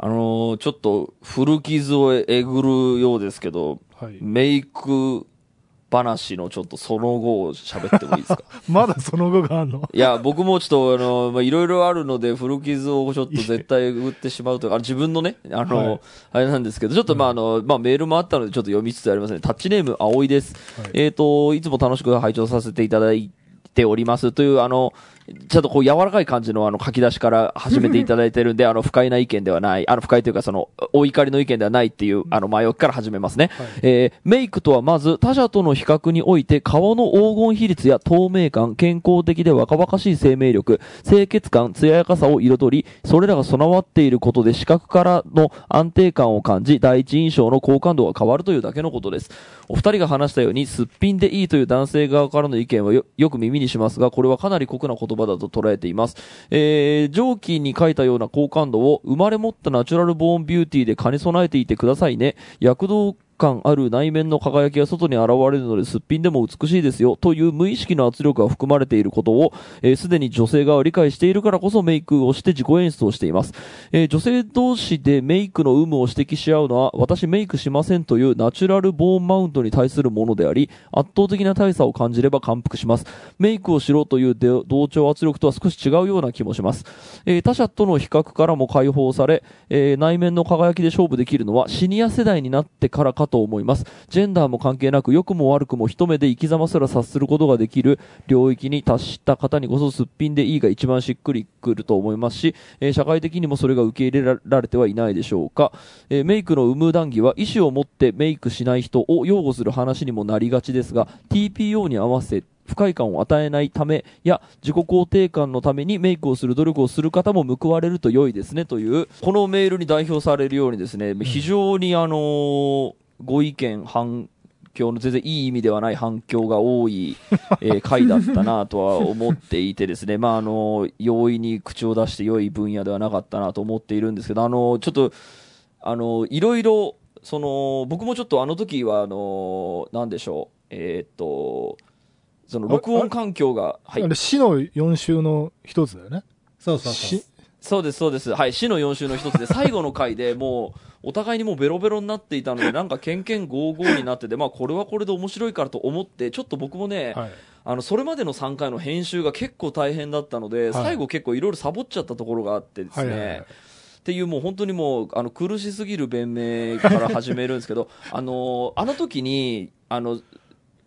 あのーちょっと古傷をえぐるようですけど、はい。メイク話のちょっとその後を喋ってもいいですか？まだその後があんの？いや、僕もちょっと、あの、まあ、いろいろあるので、古傷をちょっと絶対打ってしまうというか、自分のね、あの、はいあれなんですけど、ちょっとまあ、あの、まあ、メールもあったので、ちょっと読みつつありますね。タッチネーム、葵です。はいえっ、と、いつも楽しく拝聴させていただいておりますという、あの、ちょっとこう柔らかい感じのあの書き出しから始めていただいてるんで、あの不快な意見ではない、あの不快というかそのお怒りの意見ではないっていうあの前置きから始めますね。はいえーメイクとはまず他者との比較において顔の黄金比率や透明感、健康的で若々しい生命力、清潔感、艶やかさを彩り、それらが備わっていることで視覚からの安定感を感じ、第一印象の好感度が変わるというだけのことです。お二人が話したように、すっぴんでいいという男性側からの意見はよよく耳にしますが、これはかなり酷な言葉だと捉えています。えー、上記に書いたような好感度を生まれ持ったナチュラルボーンビューティーで兼ね備えていてくださいね。躍動感ある内面の輝きが外に現れるのですっぴんでも美しいですよという無意識の圧力が含まれていることをえーすで、に女性側は理解しているからこそメイクをして自己演出をしています、えー女性同士でメイクの有無を指摘し合うのは私メイクしませんというナチュラルボーンマウントに対するものであり圧倒的な大差を感じれば感服しますメイクをしろという同調圧力とは少し違うような気もします、えー他者との比較からも解放され、えー内面の輝きで勝負できるのはシニア世代になってからかと思います。ジェンダーも関係なく良くも悪くも一目で生き様すら察することができる。領域に達した方にこそすっぴんでいいが一番しっくりくると思いますし、えー社会的にもそれが受け入れられてはいないでしょうか、えーメイクの有無談義は意思を持ってメイクしない人を擁護する話にもなりがちですが TPO に合わせ不快感を与えないためや自己肯定感のためにメイクをする努力をする方も報われると良いですね。というこのメールに代表されるようにですね非常にあのご意見反響の全然いい意味ではない反響が多い、えー回だったなとは思っていてですね、まああの容易に口を出して良い分野ではなかったなと思っているんですけど、あのちょっとあのいろいろその僕もちょっとあの時はあのなんでしょう、えーっとその録音環境がはいあれ、死の4週の一つだよね。そうそうそうし。そうです、そうです。はい。死の4週の一つで、最後の回でもう、お互いにもうベロベロになっていたので、なんか、ケンケンゴーゴーになってて、まあ、これはこれで面白いからと思って、ちょっと僕もね、はい。あの、それまでの3回の編集が結構大変だったので、はい最後結構いろいろサボっちゃったところがあってですね、はいはいはいっていうもう本当にもう、あの、苦しすぎる弁明から始めるんですけど、あの、あの時に、あの、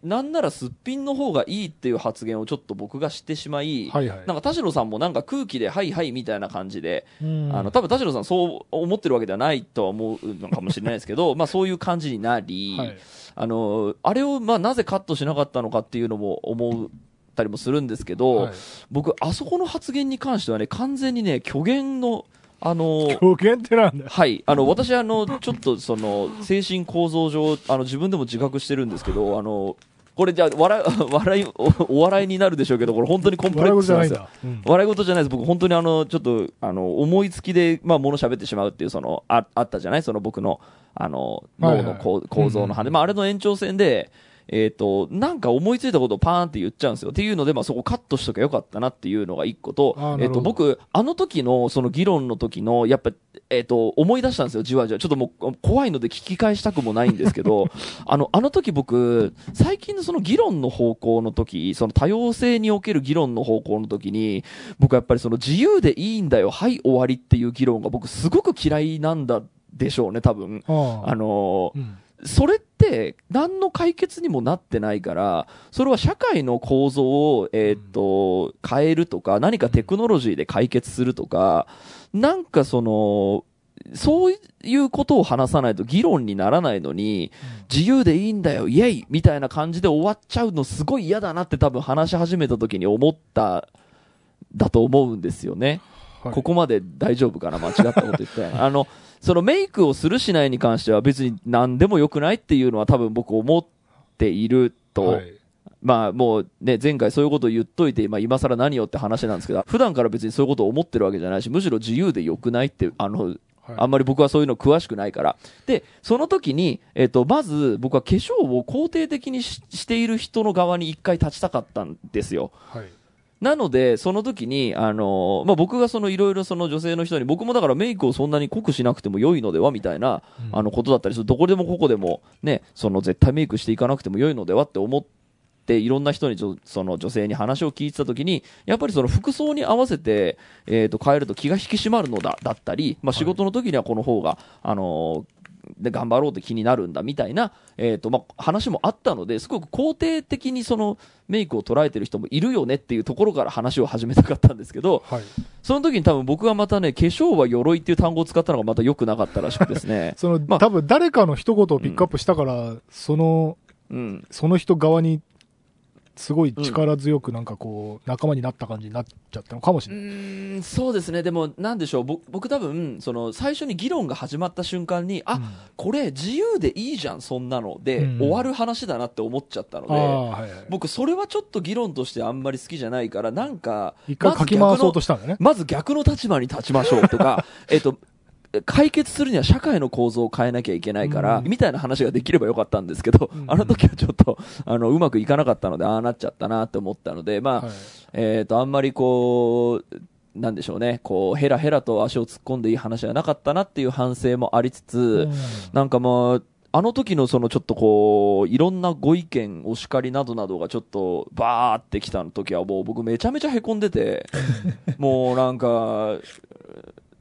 なんならすっぴんの方がいいっていう発言をちょっと僕がしてしまい、はいはい。なんか田代さんもなんか空気で、はいはいみたいな感じで、うんあの多分田代さんそう思ってるわけではないとは思うのかもしれないですけど、まあそういう感じになり、はいあのあれをまあなぜカットしなかったのかっていうのも思ったりもするんですけど、はい僕あそこの発言に関してはね完全にね虚言のあの狂言ってなんだよ。はい。あの、私、あの、ちょっと、その、精神構造上、あの、自分でも自覚してるんですけど、あの、これじゃあ、笑い、笑いお、お笑いになるでしょうけど、これ本当にコンプレックスなんですよ。うん。笑い事じゃないです。僕、本当にあの、ちょっと、あの、思いつきで、まあ、もの喋ってしまうっていう、その、あ、あったじゃない？その僕の、あの、脳の構,、造の話で、まあ、あれの延長線で、えっ、と、なんか思いついたことをパーンって言っちゃうんですよ。っていうので、まあ、そこカットしときゃよかったなっていうのが一個とえっ、と、僕、あの時の、その議論の時の、やっぱ、えっ、と、思い出したんですよ、じわじわ。ちょっともう、怖いので聞き返したくもないんですけど、あの、あの時僕、最近のその議論の方向の時、その多様性における議論の方向の時に、僕はやっぱりその自由でいいんだよ、はい、終わりっていう議論が僕すごく嫌いなんだでしょうね、多分。あのーうんそれって何の解決にもなってないから、それは社会の構造を、えーっと、変えるとか、何かテクノロジーで解決するとか、なんかその、そういうことを話さないと議論にならないのに、自由でいいんだよ、イエイみたいな感じで終わっちゃうのすごい嫌だなって多分話し始めた時に思った、だと思うんですよね。はい。ここまで大丈夫かな間違ったこと言ったあの、そのメイクをするしないに関しては別に何でもよくないっていうのは多分僕思っていると、はいまあもうね、前回そういうことを言っといて、まあ今更何よって話なんですけど、普段から別にそういうことを思ってるわけじゃないし、むしろ自由でよくないって、あの、はいあんまり僕はそういうの詳しくないから。で、その時に、えっ、と、まず僕は化粧を肯定的にししている人の側に一回立ちたかったんですよ。はいなので、その時に、あの、まあ、僕がそのいろいろその女性の人に、僕もだからメイクをそんなに濃くしなくても良いのではみたいな、うんあのことだったりする。どこでもここでも、ね、その絶対メイクしていかなくても良いのではって思って、いろんな人にちょその女性に話を聞いてた時に、やっぱりその服装に合わせて、えっ、と、変えると気が引き締まるのだ、だったり、まあ、仕事の時にはこの方が、あので頑張ろうって気になるんだみたいな、えーとまあ、話もあったのですごく肯定的にそのメイクを捉えてる人もいるよねっていうところから話を始めたかったんですけどはい。その時に多分僕がまたね化粧は鎧っていう単語を使ったのがまた良くなかったらしくですね その、まあ多分誰かの一言をピックアップしたから、その、うん、その人側に、すごい力強くなんかこう、仲間になった感じになっちゃったのかもしうれない。ーんそうですねでもなんでしょう僕僕多分その最初に議論が始まった瞬間にあ、うんこれ自由でいいじゃんそんなので、うん終わる話だなって思っちゃったので。はいはい。僕それはちょっと議論としてあんまり好きじゃないからなんか一回かき回そうとしたんだね。まず逆の立場に立ちましょうとか えっと解決するには社会の構造を変えなきゃいけないから、うん。みたいな話ができればよかったんですけど、うん。あの時はちょっとあのうまくいかなかったのでああなっちゃったなって思ったのでまあ、はい。えっとあんまりこうなんでしょうねこうヘラヘラと足を突っ込んでいい話はなかったなっていう反省もありつつ、うん。なんかまあ、あの時のそのちょっとこう、いろんなご意見、お叱りなどなどがちょっとバーってきた時はもう僕めちゃめちゃへこんでて、もうなんか、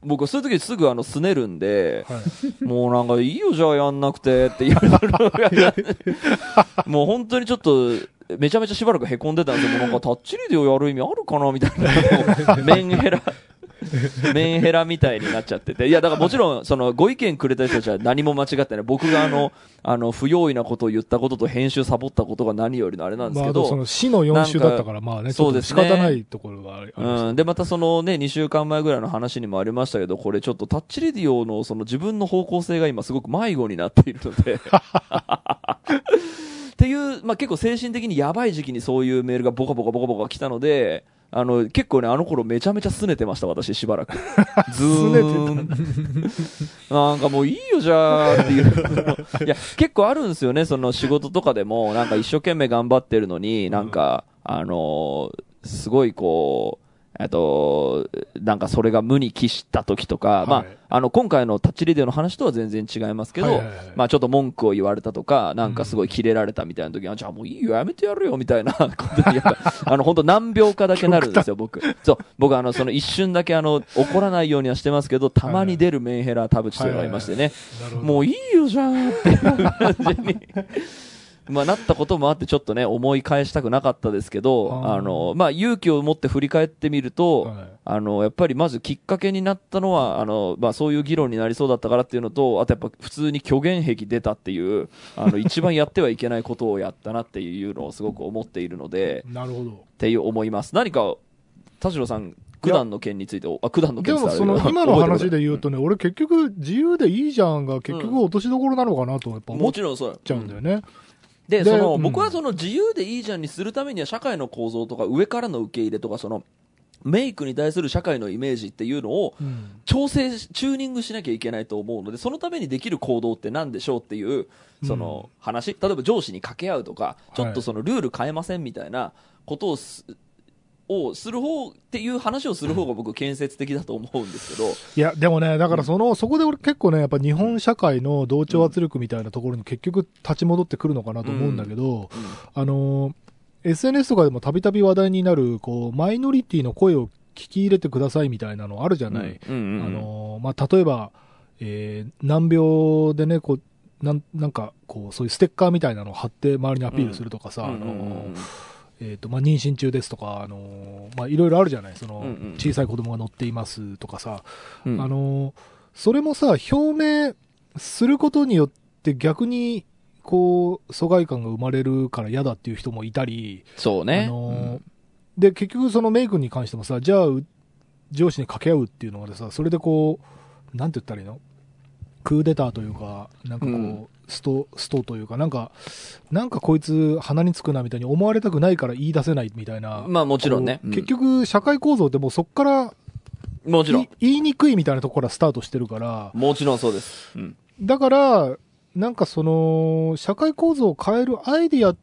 僕そういう時すぐあのすねるんで、はいもうなんかいいよじゃあやんなくてって言われる もう本当にちょっと、めちゃめちゃしばらくへこんでたんですよ。もうなんかタッチリデオやる意味あるかなみたいな。もうメンヘラ。メンヘラみたいになっちゃってて。いや、だからもちろん、その、ご意見くれた人たちは何も間違ってない。僕があの、あの、不用意なことを言ったことと編集サボったことが何よりのあれなんですまあ、けど、あとその死の4週だったから、まあね、そうですね。仕方ないところがありましたうん、でまたそのね2週間前ぐらいの話にもありましたけどこれちょっとタッチレディオのその自分の方向性が今すごく迷子になっているので。っていう、まあ、結構精神的にやばい時期にそういうメールがボカボカボカボカ来たのであの結構ねあの頃めちゃめちゃ拗ねてました私しばらく。ずーんなんかもういいよじゃあっていう。いや結構あるんですよねその仕事とかでも。なんか一生懸命頑張ってるのになんか、あのーすごいこうえっと、なんかそれが無に帰した時とか、い。まあ、あの、今回のタッチリデオの話とは全然違いますけど、はいはいはいまあちょっと文句を言われたとか、なんかすごいキレられたみたいな時は、じゃあもういいよ、やめてやるよ、みたいな ことに、やっぱ、あの、本当何秒かだけなるんですよ、僕。そう、僕あの、その一瞬だけあの、怒らないようにはしてますけど、たまに出るメンヘラ田淵というのがいましてね、なるほど。もういいよ、じゃあっていう感じに。まあ、なったこともあって、ちょっとね、思い返したくなかったですけど、あの、まあ、勇気を持って振り返ってみると、はいあの、やっぱりまずきっかけになったのは、あの、まあ、そういう議論になりそうだったからっていうのと、あとやっぱ普通に虚言癖出たっていう、あの、一番やってはいけないことをやったなっていうのをすごく思っているので、なるほど。っていう思います。何か、田代さん、九段の件について、あ、九段のでも件って言ったらその今の話で言うとね、俺結局自由でいいじゃんが結局落としどころなのかなとやっぱ思っもちろんそう。ちゃうんだよね。で、でその、うん。僕はその自由でいいじゃんにするためには社会の構造とか上からの受け入れとか、その、メイクに対する社会のイメージっていうのをうん。調整し、チューニングしなきゃいけないと思うので、そのためにできる行動って何でしょうっていう、その話、例えば上司に掛け合うとか、ちょっとそのルール変えませんみたいなことをす、をする方っていう話をする方が僕建設的だと思うんですけど、いや、でもね、だからその、そこで俺結構ね、やっぱ日本社会の同調圧力みたいなところに結局立ち戻ってくるのかなと思うんだけど、あのー、SNS とかでもたびたび話題になる、こう、マイノリティの声を聞き入れてくださいみたいなのあるじゃない。うん。うん。うん。あのーまあ、例えば、えー難病でね、こう、なんなんか、こう、そういうステッカーみたいなのを貼って周りにアピールするとかさ、うん。あのえっ、と、まあ、妊娠中ですとか、あのーまあ、いろいろあるじゃない、その、うんうん小さい子供が乗っていますとかさ、うん。あのーそれもさ、表明することによって逆に、こう、疎外感が生まれるから嫌だっていう人もいたり、そうね。あのーで、結局そのメイクに関してもさ、じゃあ、う上司に掛け合うっていうのがさ、それでこう、なんて言ったらいいの？クーデターというか、なんかこう、うんスト、ストというか、なんか、なんかこいつ鼻につくなみたいに思われたくないから言い出せないみたいな。まあもちろんねこううん結局、社会構造ってもうそっからもちろんい。言いにくいみたいなところからスタートしてるから、もちろんそうです。うん。だから、なんかその、社会構造を変えるアイディアっ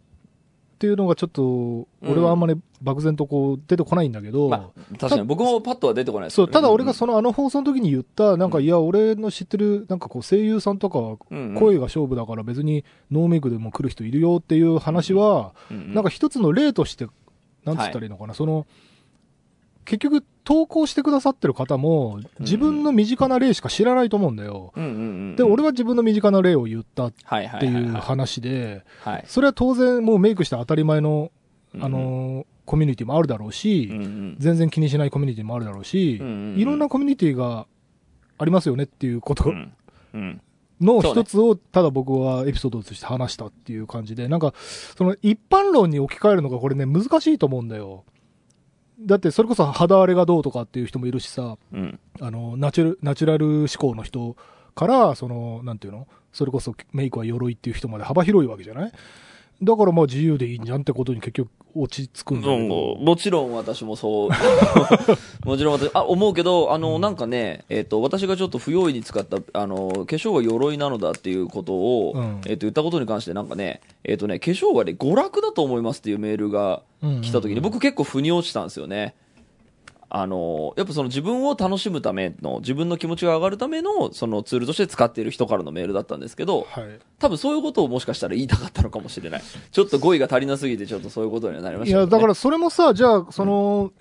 っていうのがちょっと、俺はあんまり漠然とこう出てこないんだけど、まあ、確かに。僕もパッとは出てこないです。そう、ただ俺がそそのあの放送の時に言った、なんか、いや、俺の知ってる、なんかこう声優さんとか声が勝負だから別にノーメイクでも来る人いるよっていう話は、なんか一つの例として、なんつったらいいのかな、その、結局投稿してくださってる方も、自分の身近な例しか知らないと思うんだよ。うんうんうん、で、俺は自分の身近な例を言ったっていう話で、はい、それは当然もうメイクして当たり前の、うんうん。あのーコミュニティもあるだろうし、うんうん。全然気にしないコミュニティもあるだろうし、うんうんうん。いろんなコミュニティがありますよねっていうこと。うんうん。の一つを、ただ僕はエピソードとして話したっていう感じで、なんか、その一般論に置き換えるのがこれね、難しいと思うんだよ。だって、それこそ肌荒れがどうとかっていう人もいるしさ、うん。あの、ナチュラル、ナチュラル思考の人から、その、なんていうの？それこそメイクは鎧っていう人まで幅広いわけじゃない？だからまあ自由でいいんじゃんってことに結局落ち着くんだけうんど。もちろん私もそう。もちろん私、あ、思うけど、あの、なんかね、えっ、と、私がちょっと不用意に使った、あの、化粧は鎧なのだっていうことを、うんえっ、と、言ったことに関してなんかね、えっ、とね、化粧はね、娯楽だと思いますっていうメールが来た時に、僕結構腑に落ちたんですよね。あの、やっぱその自分を楽しむための、自分の気持ちが上がるための、そのツールとして使っている人からのメールだったんですけど、はい。多分そういうことをもしかしたら言いたかったのかもしれない。ちょっと語彙が足りなすぎて、ちょっとそういうことにはなりましたけど、いや、ね。だからそれもさ、じゃあ、その、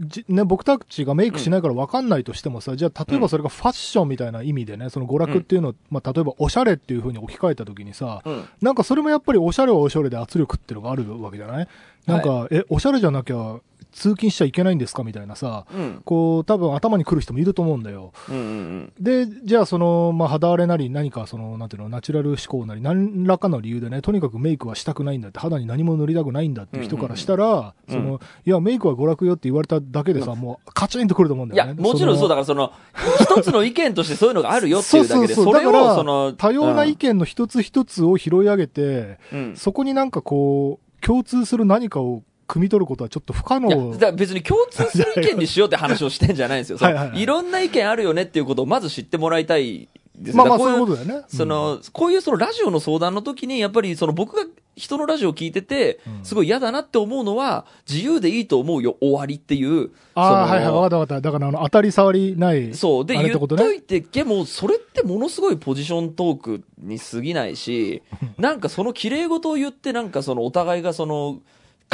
じね、僕たちがメイクしないから分かんないとしてもさ、じゃあ、例えばそれがファッションみたいな意味でね、その娯楽っていうのを、まあ、例えばおしゃれっていう風に置き換えたときにさ、うん。なんかそれもやっぱりおしゃれはおしゃれで圧力っていうのがあるわけじゃない？なんか、え、おしゃれじゃなきゃ通勤しちゃいけないんですかみたいなさ、うん。こう、多分頭に来る人もいると思うんだよ。うんうんで、じゃあその、まあ、肌荒れなり何かその、なんていうの、ナチュラル思考なり、何らかの理由でね、とにかくメイクはしたくないんだって、肌に何も塗りたくないんだっていう人からしたら、うんうんうんその、いや、メイクは娯楽よって言われただけでさ、もうカチンとくると思うんだよね。もちろんそうだだから、その、一つの意見としてそういうのがあるよっていうだけで、それを、だからその、多様な意見の一つ一つを拾い上げて、うん。そこになんかこう、共通する何かを汲み取ることはちょっと不可いや、能別に共通する意見にしようって話をしてんじゃないんですよ。いはいはいいろんな意見あるよねっていうことをまず知ってもらいたいですまあまあそういうことだよね。その、こういうそのラジオの相談の時に、やっぱりその僕が人のラジオを聞いてて、うんすごい嫌だなって思うのは、自由でいいと思うよ、終わりっていう。ああ、はいはい、わかったわかった。だからあの、当たり障りない。そう。で、言っといて、でも、それってものすごいポジショントークに過ぎないし、なんかその綺麗事を言って、なんかそのお互いがその、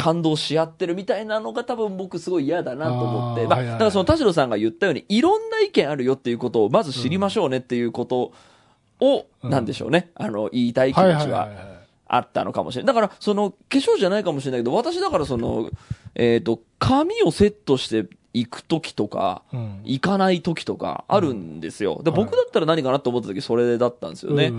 感動し合ってるみたいなのが多分僕すごい嫌だなと思って。まあ、あーはいはいはいだからその田代さんが言ったように、いろんな意見あるよっていうことをまず知りましょうねっていうことを、うんなんでしょうね。あの、言いたい気持はいちは。あったのかもしれない。だから、その、化粧じゃないかもしれないけど、私だからその、えっ、と、髪をセットして行くときとか、うん行かない時とかあるんですよ。で、はい僕だったら何かなと思った時それだったんですよね。う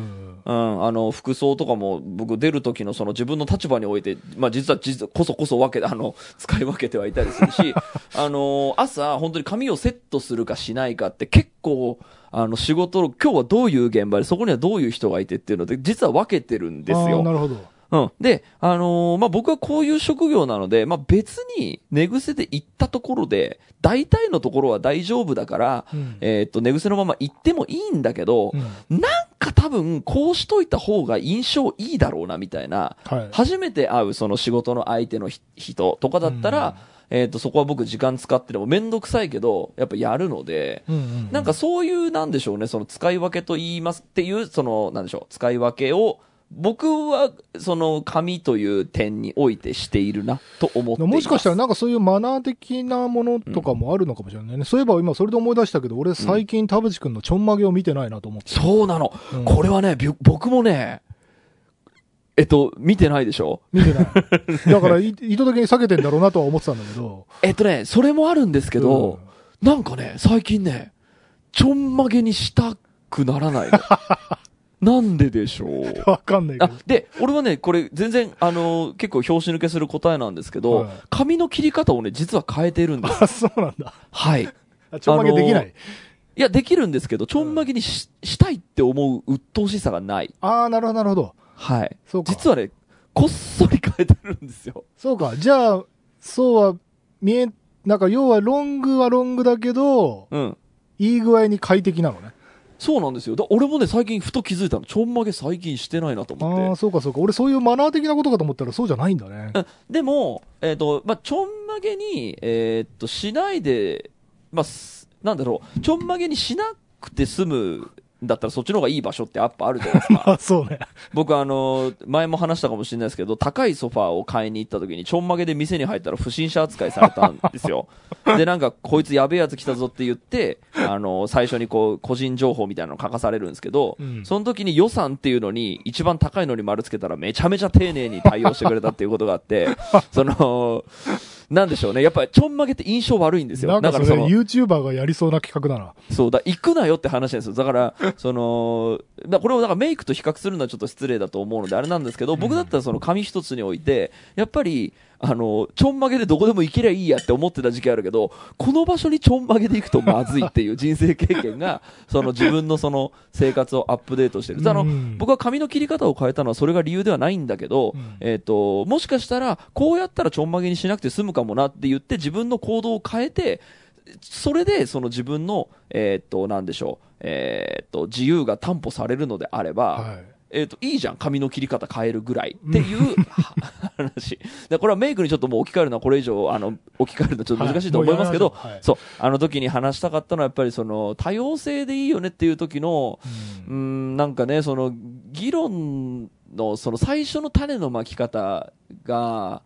うんん、あの、服装とかも、僕出る時のその自分の立場において、まあ実は実はこそこそ分け、あの、使い分けてはいたりするし、あの、朝本当に髪をセットするかしないかって結構、あの、仕事の、今日はどういう現場で、そこにはどういう人がいてっていうので、実は分けてるんですよ。なるほど。うん。で、あのーまあ、僕はこういう職業なので、まあ、別に寝癖で行ったところで、大体のところは大丈夫だから、うんえーっと、寝癖のまま行ってもいいんだけど、うんなんか多分、こうしといた方が印象いいだろうな、みたいな、はい。初めて会うその仕事の相手のひ人とかだったら、えーっと、そこは僕時間使ってでもめんどくさいけど、やっぱやるので、うんうんなんかそういう、なんでしょうね、その使い分けと言いますっていう、その、なんでしょう、使い分けを、僕は、その、紙という点においてしているな、と思っています。もしかしたらなんかそういうマナー的なものとかもあるのかもしれないね。そういえば今それで思い出したけど、俺最近田淵くんのちょんまげを見てないなと思って。そうなの。うんこれはね、僕もね、えっと、見てないでしょ？見てない。だからい意図的に避けてんだろうなとは思ってたんだけど。えっとね、それもあるんですけど、なんかね、最近ね、ちょんまげにしたくならないの。なんででしょう？わかんないけど。、あで、俺はね、これ全然、あの結構拍子抜けする答えなんですけど、はい髪の切り方をね、実は変えてるんです。あ、そうなんだ。はい。あちょんまげできない？いや、できるんですけど、ちょんまげにししたいって思う鬱陶しさがない。ああ、なるほど、なるほど。はい。そうか。実はね、こっそり変えてるんですよ。そうか。じゃあ、そうは見え、なんか要はロングはロングだけど、うん。いい具合に快適なのね。そうなんですよ。だ俺もね、最近ふと気づいたの。ちょんまげ最近してないなと思って。ああ、そうかそうか。俺そういうマナー的なことかと思ったらそうじゃないんだね。うんでも、えっ、と、まあ、ちょんまげに、えっ、と、しないで、まあ、すなんだろう、ちょんまげにしなくて済むんだったらそっちの方がいい場所ってやっぱあるじゃないですか。あ そうね。僕あの、前も話したかもしれないですけど、高いソファーを買いに行った時に、ちょんまげで店に入ったら不審者扱いされたんですよ。で、なんか、こいつやべえやつ来たぞって言って、あの、最初にこう、個人情報みたいなの書かされるんですけど、うんその時に予算っていうのに、一番高いのに丸つけたらめちゃめちゃ丁寧に対応してくれたっていうことがあって、その、なんでしょうね。やっぱりちょんまげって印象悪いんですよ。なんかそれだからその、YouTuber がやりそうな企画だな。そうだ、行くなよって話ですよ。だから、その、だこれをだからメイクと比較するのはちょっと失礼だと思うのであれなんですけど、僕だったらその髪一つにおいて、やっぱり、あの、ちょんまげでどこでも行けりゃいいやって思ってた時期あるけど、この場所にちょんまげで行くとまずいっていう 人生経験が、その自分のその生活をアップデートしてる。あのうん、僕は髪の切り方を変えたのはそれが理由ではないんだけど、うんえっ、と、もしかしたら、こうやったらちょんまげにしなくて済むかもなって言って自分の行動を変えて、それでその自分の、えっ、と、なんでしょう、えっ、と、自由が担保されるのであれば、はい。えっ、と、いいじゃん、髪の切り方変えるぐらいっていう 話。でこれはメイクにちょっともう置き換えるのはこれ以上、あの、置き換えるのはちょっと難しいと思いますけど、はいはい。そう、あの時に話したかったのはやっぱりその、多様性でいいよねっていう時の、うーん、なんかね、その、議論の、その最初の種のまき方が、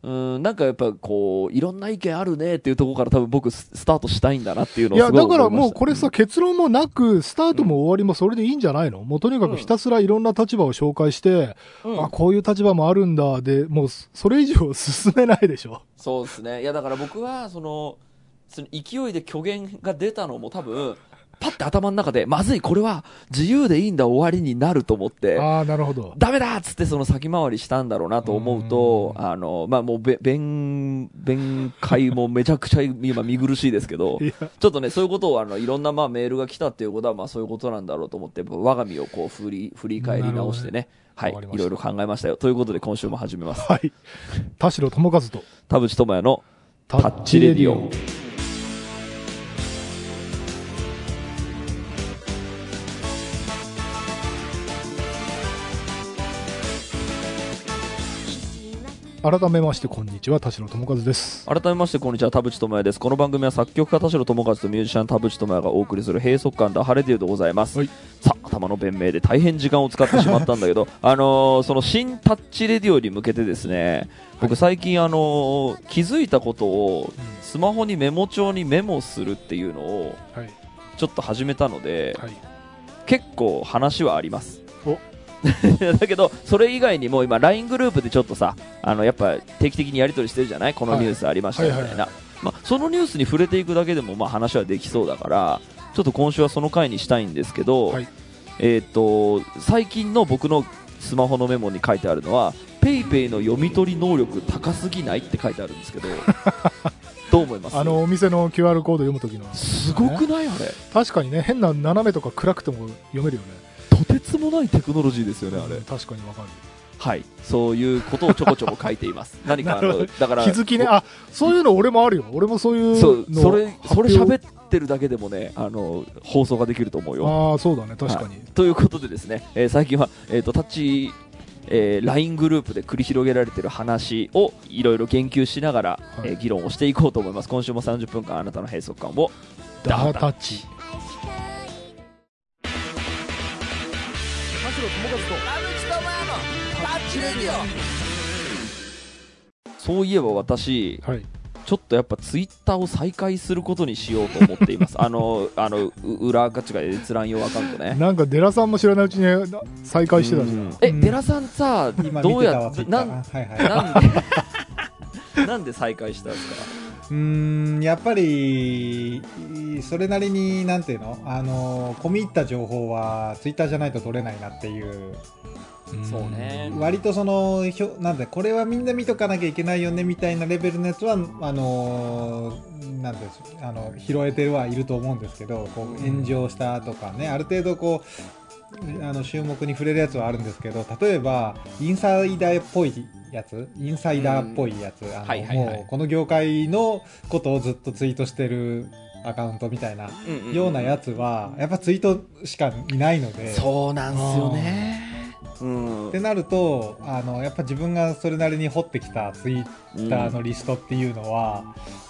うーん、なんかやっぱこう、いろんな意見あるねっていうところから多分僕ススタートしたいんだなっていうのいや、をいだからもうこれさ、結論もなく、スタートも終わりもそれでいいんじゃないの？もうとにかくひたすらいろんな立場を紹介して、うんあ、こういう立場もあるんだ、で、もうそれ以上進めないでしょ？そうですね。いや、だから僕は、その、その勢いで虚言が出たのも多分、パッて頭の中で、まずい、これは自由でいいんだ終わりになると思って、ああ、なるほど。ダメだっつってその先回りしたんだろうなと思うと、うんあの、まあ、もうべ、弁、弁解もめちゃくちゃ今見苦しいですけど ちょっとね、そういうことをあの、いろんなまあメールが来たっていうことは、まあそういうことなんだろうと思って、我が身をこう振り、振り返り直してね、はい、いろいろ考えましたよ。ということで今週も始めます。はい。田代智和と田淵智也のタタッチレディオ。改めましてこんにちは、田代智和です。改めましてこんにちは田淵智也ですこの番組は作曲家田代智和とミュージシャン田淵智也がお送りする閉塞感ダハレディオでございます、はいさあ頭の弁明で大変時間を使ってしまったんだけど あのーその新タッチレディオに向けてですね僕最近あのー気づいたことをスマホにメモ帳にメモするっていうのをはい。ちょっと始めたので、はい。結構話はありますお だけどそれ以外にも今 LINE グループでちょっとさあのやっぱ定期的にやり取りしてるじゃない？このニュースありましたみたいな、まあ、そのニュースに触れていくだけでもまあ話はできそうだからちょっと今週はその回にしたいんですけど、はい。えー、と最近の僕のスマホのメモに書いてあるのは PayPay の読み取り能力高すぎないって書いてあるんですけど どう思います？あの、お店の QR コード読むときの。すごくないあれ？確かにね、変な斜めとか暗くても読めるよね。とてつもないテクノロジーですよねあれうん確かにわかる。はいそういうことをちょこちょこ書いています 何かだから気づきね。あ、そういうの俺もあるよ。俺もそういうのそうそれそれ喋ってるだけでもねあの放送ができると思うよああ、そうだね。確かに。ということでですね、えー最近は、えー、とタッチ、えー LINE グループで繰り広げられている話をいろいろ言及しながら、はいえー議論をしていこうと思います今週も30分間あなたの閉塞感をダータッチ。そういえば私はい。ちょっとやっぱツイッターを再開することにしようと思っています。あのあのう裏ガチが閲覧用アカウントね。なんか、デラさんも知らないうちに再開してたじゃうん。ん。え、うん寺さんさ今どうやってなはいはい。なんでなんで再開したんですか？うーんやっぱりそれなりになんていうの？あの込み入った情報はツイッターじゃないと取れないなっていう。そうね。割とそのひょなんでこれはみんな見とかなきゃいけないよねみたいなレベルのやつはあのなんですあの拾えてはいると思うんですけどこう炎上したとかねある程度こうあの注目に触れるやつはあるんですけど例えばインサイダーっぽいやつ？インサイダーっぽいやつ、もうこの業界のことをずっとツイートしてるアカウントみたいなようなやつは、やっぱツイートしかいないので。そうなんすよね。うん。ってなるとあのやっぱ自分がそれなりに掘ってきたツイッターのリストっていうのは、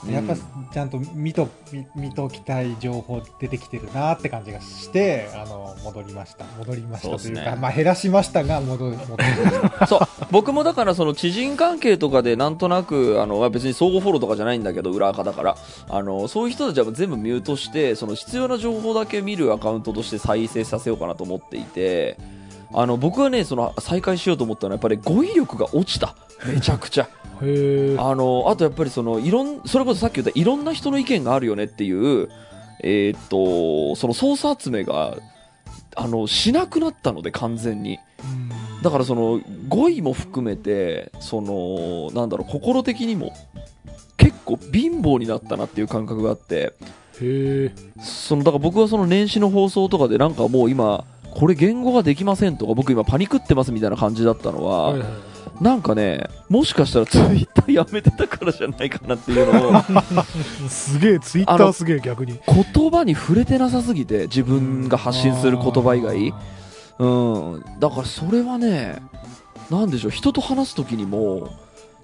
うん。やっぱちゃんと見と見見ときたい情報出てきてるなって感じがしてあの戻りました。戻りましたというかね。まあ減らしましたが戻戻 そう。僕もだからその知人関係とかでなんとなく、あの、まあ別に相互フォローとかじゃないんだけど、裏垢だから、あの、そういう人たちは全部ミュートして、その必要な情報だけ見るアカウントとして再生させようかなと思っていて、あの、僕はね、その再開しようと思ったのはやっぱり語彙力が落ちた。めちゃくちゃ。あの、あとやっぱりその、いろん、それこそさっき言ったいろんな人の意見があるよねっていう、えーっと、そのソース集めが、あの、しなくなったので完全に。うんだからその語彙も含めてそのなんだろう心的にも結構貧乏になったなっていう感覚があって。そのだから僕はその年始の放送とかでなんかもう今これ言語ができませんとか僕今パニクってますみたいな感じだったのは、はいはい。なんかねもしかしたら ツイッターやめてたからじゃないかなっていうのを すげえ、ツイッターすげえ逆に。言葉に触れてなさすぎて自分が発信する言葉以外うん、だからそれはね、なんでしょう、人と話すときにも、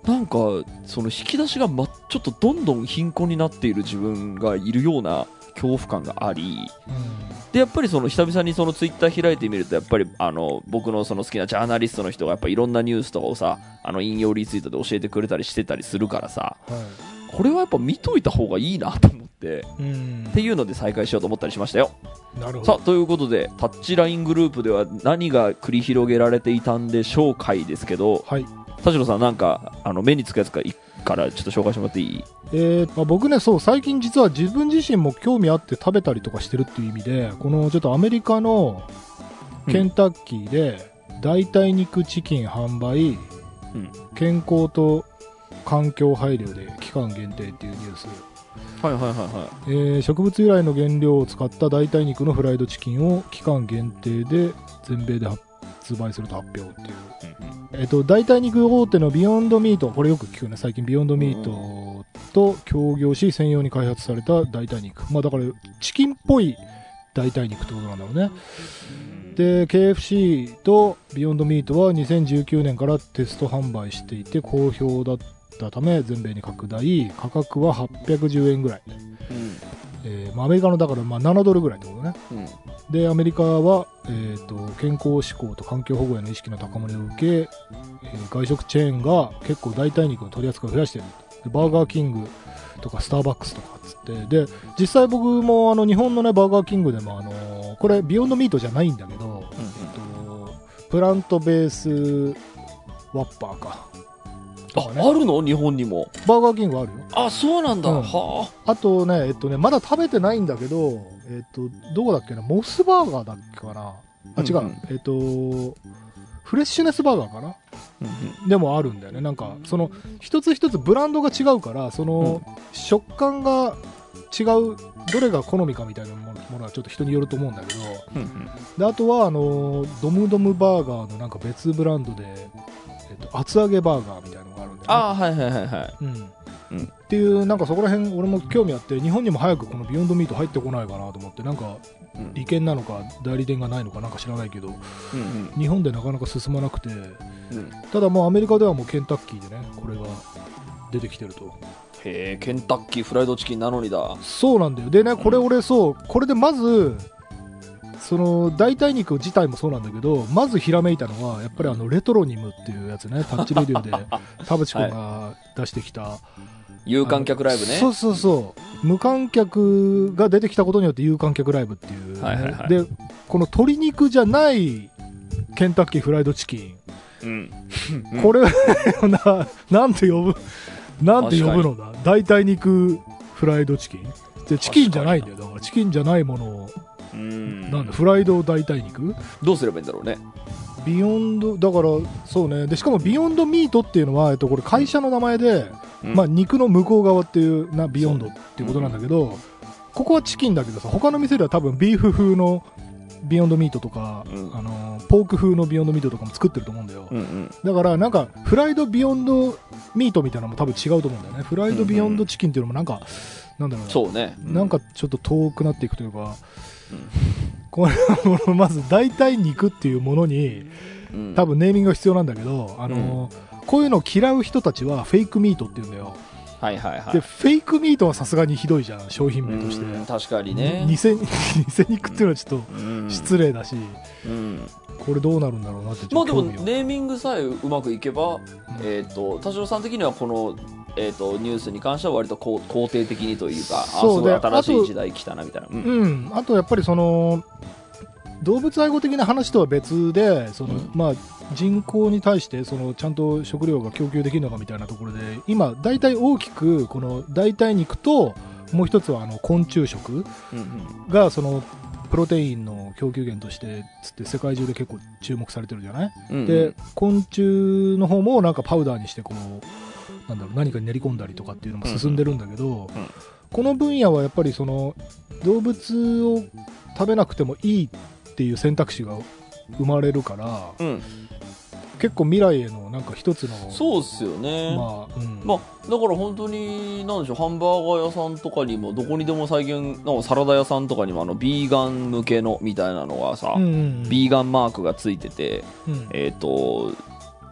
なんか、その引き出しが、ま、ちょっとどんどん貧困になっている自分がいるような恐怖感があり、で、やっぱりその久々にそのツイッター開いてみると、やっぱりあの、僕のその好きなジャーナリストの人がやっぱいろんなニュースとかをさ、あの、引用リツイートで教えてくれたりしてたりするからさ、はこれはやっぱ見といた方がいいなと思って、い。うんっていうので再開しようと思ったりしましたよ。なるほど。さあということでタッチライングループでは何が繰り広げられていたんでしょうかいですけどはい。田代さんなんかあの目につくやつかいからちょっと紹介してもらっていい？えーまあ、僕ね、そう、最近実は自分自身も興味あって食べたりとかしてるっていう意味で、このちょっとアメリカのケンタッキーで代替肉チキン販売、うん健康と環境配慮で期間限定っていうニュース、はいはいはいはえー植物由来の原料を使った代替肉のフライドチキンを期間限定で全米で発売すると発表っていう、えっと代替肉大手のビヨンドミートこれよく聞くね。最近ビヨンドミートと協業し専用に開発された代替肉。まあだからチキンっぽい代替肉ってことなんだろうね。で KFC とビヨンドミートは2019年からテスト販売していて好評だったため全米に拡大。価格は810円ぐらい、うんえーまあ、アメリカのだからまあ7ドルぐらいってことね。うん。でアメリカは、えー、と健康志向と環境保護への意識の高まりを受け、えー外食チェーンが結構代替肉の取り扱いを増やしている。でバーガーキングとかスターバックスとかっつって。で実際僕もあの日本のねバーガーキングでも、あのーこれビヨンドミートじゃないんだけど、えっとプラントベースワッパーかとかねああるの？日本にも。バーガーキングあるよ。あそうなんだ、うん。はあ。とね、えっとね、まだ食べてないんだけど、えっと、どこだっけな、モスバーガーだっけかな？あ、違う、うんうん。えっと、フレッシュネスバーガーかな？あ、うん。でもあるんだよね。なんか、その、一つ一つブランドが違うから、その、食感が違う、どれが好みかみたいなものものはちょっと人によると思うんだけど、うんうん。で、あとは、あの、ドムドムバーガーのなんか別ブランドで、えっと、厚揚げバーガーみたいなのがあるんだよね。ああはいはいはいはい。うん。うん。っていうなんかそこら辺俺も興味あって日本にも早くこのビヨンドミート入ってこないかなと思ってなんかうん利権なのか代理店がないのかなんか知らないけどうん日本でなかなか進まなくてうん。ただもうアメリカではもうケンタッキーでねこれが出てきてると。へえケンタッキーフライドチキンなのにだ。そうなんだよ。でねこれ俺そうこれでまずその代替肉自体もそうなんだけどまずひらめいたのはやっぱりあのレトロニムっていうやつね。タッチレディオで 田淵君が出してきた、有観客ライブね。そうそうそう。無観客が出てきたことによって有観客ライブっていうね、はいはいはい。でこの鶏肉じゃないケンタッキーフライドチキン、うん。これななんて呼ぶなんて呼ぶのだ？代替肉フライドチキン。でチキンじゃないんだよ。だからチキンじゃないものをうん。なんだフライド代替肉？どうすればいいんだろうね。ビヨンドだからそうね。でしかもビヨンドミートっていうのは、えっと、これ会社の名前で、うん。まあ、肉の向こう側っていうなビヨンドっていうことなんだけど、ここはチキンだけどさ他の店では多分ビーフ風のビヨンドミートとか、うん。あのポーク風のビヨンドミートとかも作ってると思うんだよ、うんうん。だからなんかフライドビヨンドミートみたいなのも多分違うと思うんだよね。フライドビヨンドチキンっていうのもなんか、なんだろうな。そうね。なんかちょっと遠くなっていくというか、これはまず代替肉っていうものにうん、多分ネーミングが必要なんだけど、あのこういうのを嫌う人たちはフェイクミートって言うんだよ。はいはいはい。でフェイクミートはさすがにひどいじゃん商品名として。うん確かにね。偽 偽肉っていうのはちょっうん。と失礼だし、うん。これどうなるんだろうなってちまあでもネーミングさえうまくいけば、えっ、と田代さん的にはこのえっ、とニュースに関しては割とこう肯定的にというか、そうで新しい時代来たなみたいな。うん。うん、あとやっぱりその動物愛護的な話とは別でその、うん。まあ、人口に対してそのちゃんと食料が供給できるのかみたいなところで今、大体大きくこの代替肉ともう一つはあの昆虫食うん。がそのプロテインの供給源としてつって世界中で結構注目されてるじゃない、うんうん。で昆虫の方もなんかパウダーにしてこうなんだろう何かに練り込んだりとかっていうのも進んでるんだけど、この分野はやっぱりその動物を食べなくてもいいっていう選択肢が生まれるからうん、結構未来へのなんか一つのそうっすよね。まあ、うん。まあ、だから本当に、なんでしょう、ハンバーガー屋さんとかにも、どこにでも再現、なんかサラダ屋さんとかにも、あの、ビーガン向けのみたいなのがさ、うんうんビーガンマークがついてて、うん。えっ、と、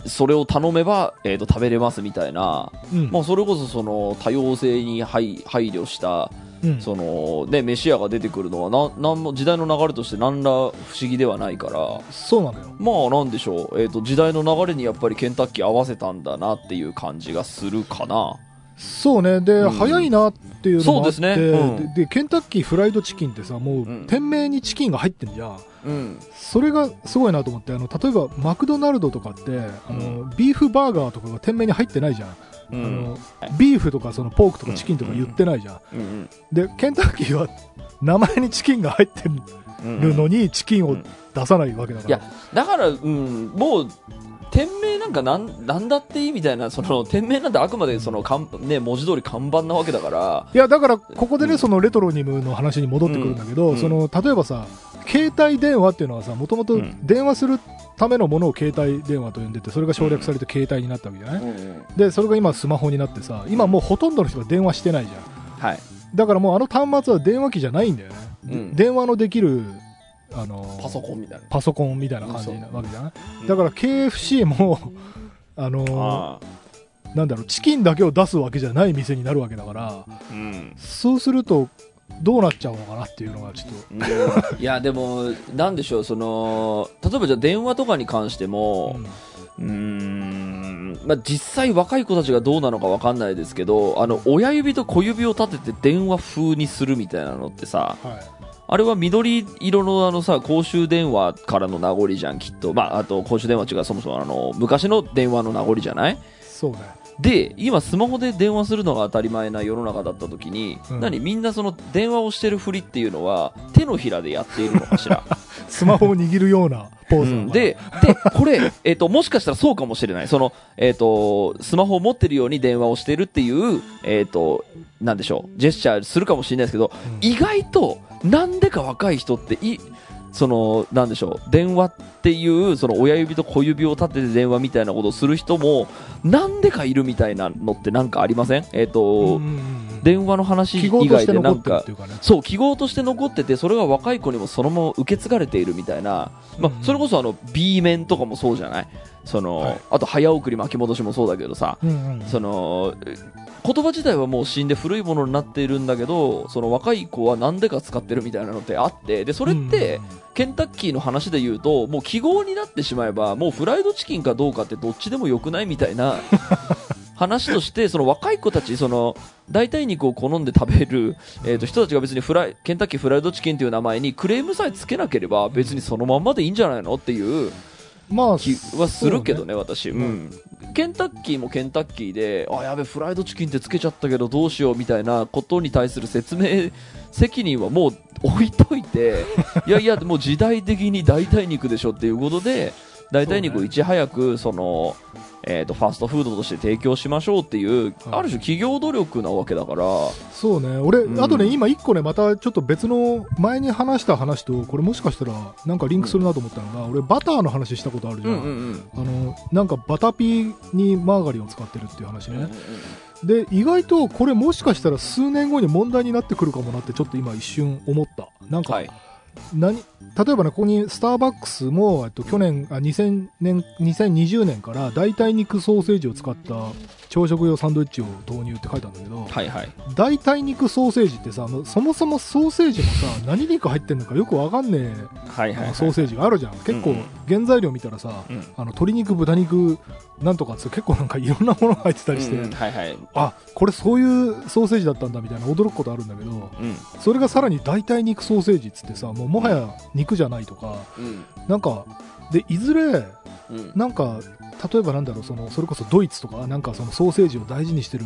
それを頼めば、えー、と食べれますみたいな、うん。まあ、それこそその多様性に配配慮したうん。その、ね、メシアが出てくるのはななんも時代の流れとして何ら不思議ではないから。そうなのよ。まあなんでしょう、えー、と時代の流れにやっぱりケンタッキー合わせたんだなっていう感じがするかな。そうね。で、うん。早いなっていうのもあって。そうですね。うん。ででケンタッキーフライドチキンってさもううん。店名にチキンが入ってんじゃんうん。それがすごいなと思ってあの例えばマクドナルドとかってあの、ビーフバーガーとかが店名に入ってないじゃん、うあんのビーフとかそのポークとかチキンとか言ってないじゃん、うん。でケンタッキーは名前にチキンが入ってうんるのにチキンを出さないわけだから、いやだから、うん、もう店名なんかなんなんだっていいみたいなその店名なんてあくまでその看、ね、文字通り看板なわけだから。いやだからここでね、うんそのレトロニムの話に戻ってくるんだけど、うん。その例えばさ携帯電話っていうのはさもともとうん。電話するためのものを携帯電話と呼んでてそれが省略されて携帯になったわけじゃない、でそれが今スマホになってさ今もうほとんどの人が電話してないじゃん。はい。だからもうあの端末は電話機じゃないんだよね、うん。電話のできるあのパソコンみたいな。パソコンみたいな感じなわけじゃない、うん。だから KFC もあのあなんだろうチキンだけを出すわけじゃない店になるわけだから。あうん。そうするとどうなっちゃうのかなっていうのがちょっと。いやでもなんでしょうその例えばじゃあ電話とかに関してもうーんまあ実際若い子たちがどうなのかわかんないですけどあの親指と小指を立てて電話風にするみたいなのってさはい。あれは緑色のあのさ公衆電話からの名残じゃんきっと。まああと公衆電話っていうかそもそもあの昔の電話の名残じゃない？そうねで今スマホで電話するのが当たり前な世の中だった時に、うん。何みんなその電話をしてるふりっていうのは手のひらでやっているのかしら？スマホを握るようなポーズなのかな？で、で、これ、えっ、と、もしかしたらそうかもしれない。その、えっ、と、スマホを持ってるように電話をしてるっていう、えっ、と、なんでしょう、ジェスチャーするかもしれないですけど、うん。意外と、なんでか若い人って、い、その、なんでしょう、電話っていう、その親指と小指を立てて電話みたいなことをする人も、なんでかいるみたいなのってなんかありません？えっ、と、うんうんうん電話の話以外でなんかそう記号として残っててそれが若い子にもそのまま受け継がれているみたいな、まうんあ、それこそあの B 面とかもそうじゃない？その、はいあと早送り巻き戻しもそうだけどさ。うんうんそのえ言葉自体はもう死んで古いものになっているんだけどその若い子は何でか使ってるみたいなのってあって。でそれって、ケンタッキーの話で言うともう記号になってしまえばもうフライドチキンかどうかってどっちでもよくないみたいな 話としてその若い子たちその代替肉を好んで食べる、えー、と人たちが別にフライケンタッキーフライドチキンという名前にクレームさえつけなければ別にそのまんまでいいんじゃないのっていうまあ気はするけどね私、ううん。ケンタッキーもケンタッキーであやべフライドチキンってつけちゃったけどどうしようみたいなことに対する説明責任はもう置いといて いやいやもう時代的に代替肉でしょっていうことで代替肉をいち早くその、えー、とファストフードとして提供しましょうっていう、はい。ある種企業努力なわけだから、そうね、俺、うん。あとね、今一個ね、またちょっと別の、前に話した話と、これもしかしたら、なんかリンクするなと思ったのが、俺、バターの話したことあるじゃん。んあの、なんかバタピーにマーガリンを使ってるっていう話ね。で、意外とこれもしかしたら数年後に問題になってくるかもなって、ちょっと今一瞬思った。なんか、はい何例えばね、ここにスターバックスも、えっと、去年あ2000年、2020年から代替肉ソーセージを使った朝食用サンドイッチを投入って書いたんだけど、はいはい。代替肉ソーセージってさ、そもそもソーセージもさ、何肉入ってんのかよくわかんねえはいはいはい。ソーセージがあるじゃん。結構うん。原材料見たらさ、うん。あの鶏肉、豚肉、なんとかって結構なんかいろんなものが入ってたりして、うんうんはいはい。あ、これそういうソーセージだったんだみたいな驚くことあるんだけど、うん。それがさらに代替肉ソーセージっつってさ、もうもはや肉じゃないとか、うん。なんか、で、いずれ、うん。なんか、例えばなんだろう、その、それこそドイツとか、なんかそのソーセージを大事にしてる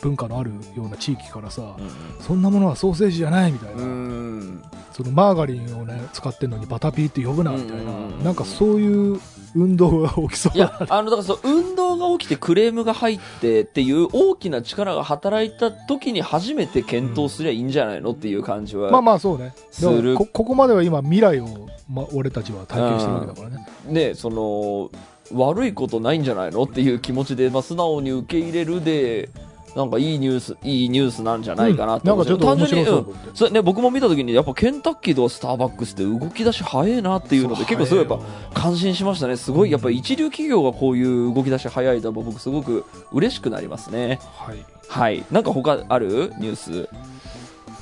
文化のあるような地域からさ、そんなものはソーセージじゃないみたいな、うん。そのマーガリンをね、使ってんのにバタピーって呼ぶなみたいな、うんうんうんなんかそういう運動が起きそういや、あの、だからそう、運動が起きてクレームが入ってっていう大きな力が働いた時に初めて検討すりゃいいんじゃないのっていう感じは。まあまあそうね。する。こここまでは今未来を、ま、俺たちは体験してるわけだからね。ね、その、悪いことないんじゃないのっていう気持ちで、まあ、素直に受け入れるで、なんかいいニュース、いいニュースなんじゃないかなってうんなんかちょっと面白そうと単思って純にうんそれね、僕も見た時に、やっぱケンタッキーとかスターバックスって動き出し早いなっていうので、結構すごいやっぱ感心しましたね。すごい、やっぱり一流企業がこういう動き出し早いと、僕すごく嬉しくなりますね。はい。はい。なんか他あるニュース？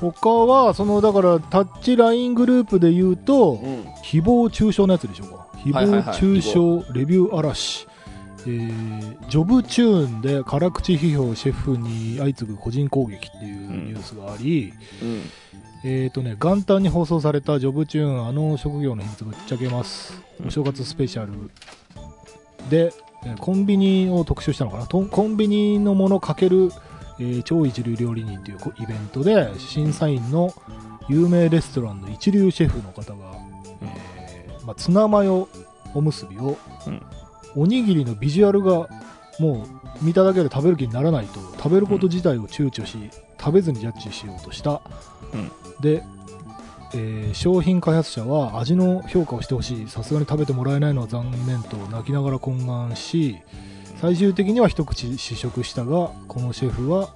他は、その、だから、タッチライングループで言うと、ん。誹謗中傷のやつでしょうか。誹はいはいはい謗中傷レビュー嵐。えー、ジョブチューンで辛口批評シェフに相次ぐ個人攻撃っていうニュースがあり、うん。えーとね、元旦に放送されたジョブチューン、あの職業の秘密ぶっちゃけます。お正月スペシャルで、えーコンビニを特集したのかな。とコンビニのものかける、えー超一流料理人というこイベントで、審査員の有名レストランの一流シェフの方が、えーまあ、ツナマヨおむすびを、うん。おにぎりのビジュアルがもう見ただけで食べる気にならないと食べること自体を躊躇し、食べずにジャッジしようとした、うん。で、えー商品開発者は味の評価をしてほしい。さすがに食べてもらえないのは残念と泣きながら懇願し最終的には一口試食したがこのシェフは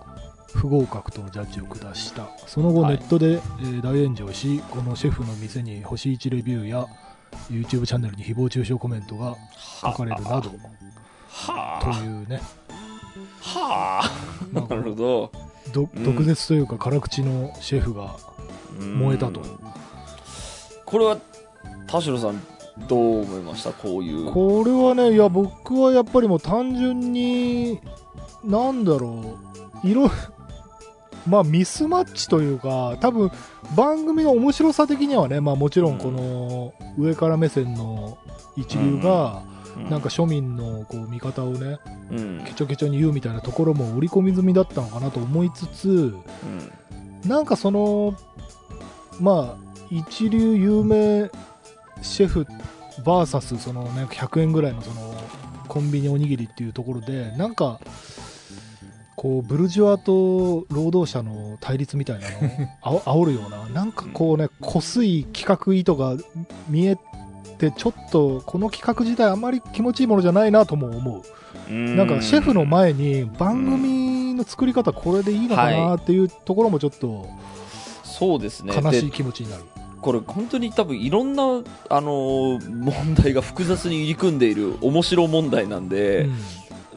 不合格とのジャッジを下した。その後はい。ネットで、えー大炎上しこのシェフの店に星1レビューや YouTube チャンネルに誹謗中傷コメントが書かれるなどはというねはあ。なんかなるほど。毒舌というか辛口のシェフが燃えたとうん。これは、田代さん、どう思いました？こういう。これはねいや僕はやっぱりもう単純になんだろう色まあミスマッチというか多分番組の面白さ的にはねまあもちろんこの上から目線の一流がうなんか、庶民のこう見方をねうん。ケチョケチョに言うみたいなところも織り込み済みだったのかなと思いつつなんかそのまあ一流有名シェフ VS そのなんか100円ぐらいのそのコンビニおにぎりっていうところでなんかこうブルジョアと労働者の対立みたいなのを あお煽るようななんかこうね濃すい企画意図が見えてちょっとこの企画自体あんまり気持ちいいものじゃないなとも思ううんなんかシェフの前に番組の作り方これでいいのかなっていうところもちょっとそうですね。悲しいで気持ちになる。これ本当に多分いろんな、あのー問題が複雑に入り組んでいる面白問題なんで、うん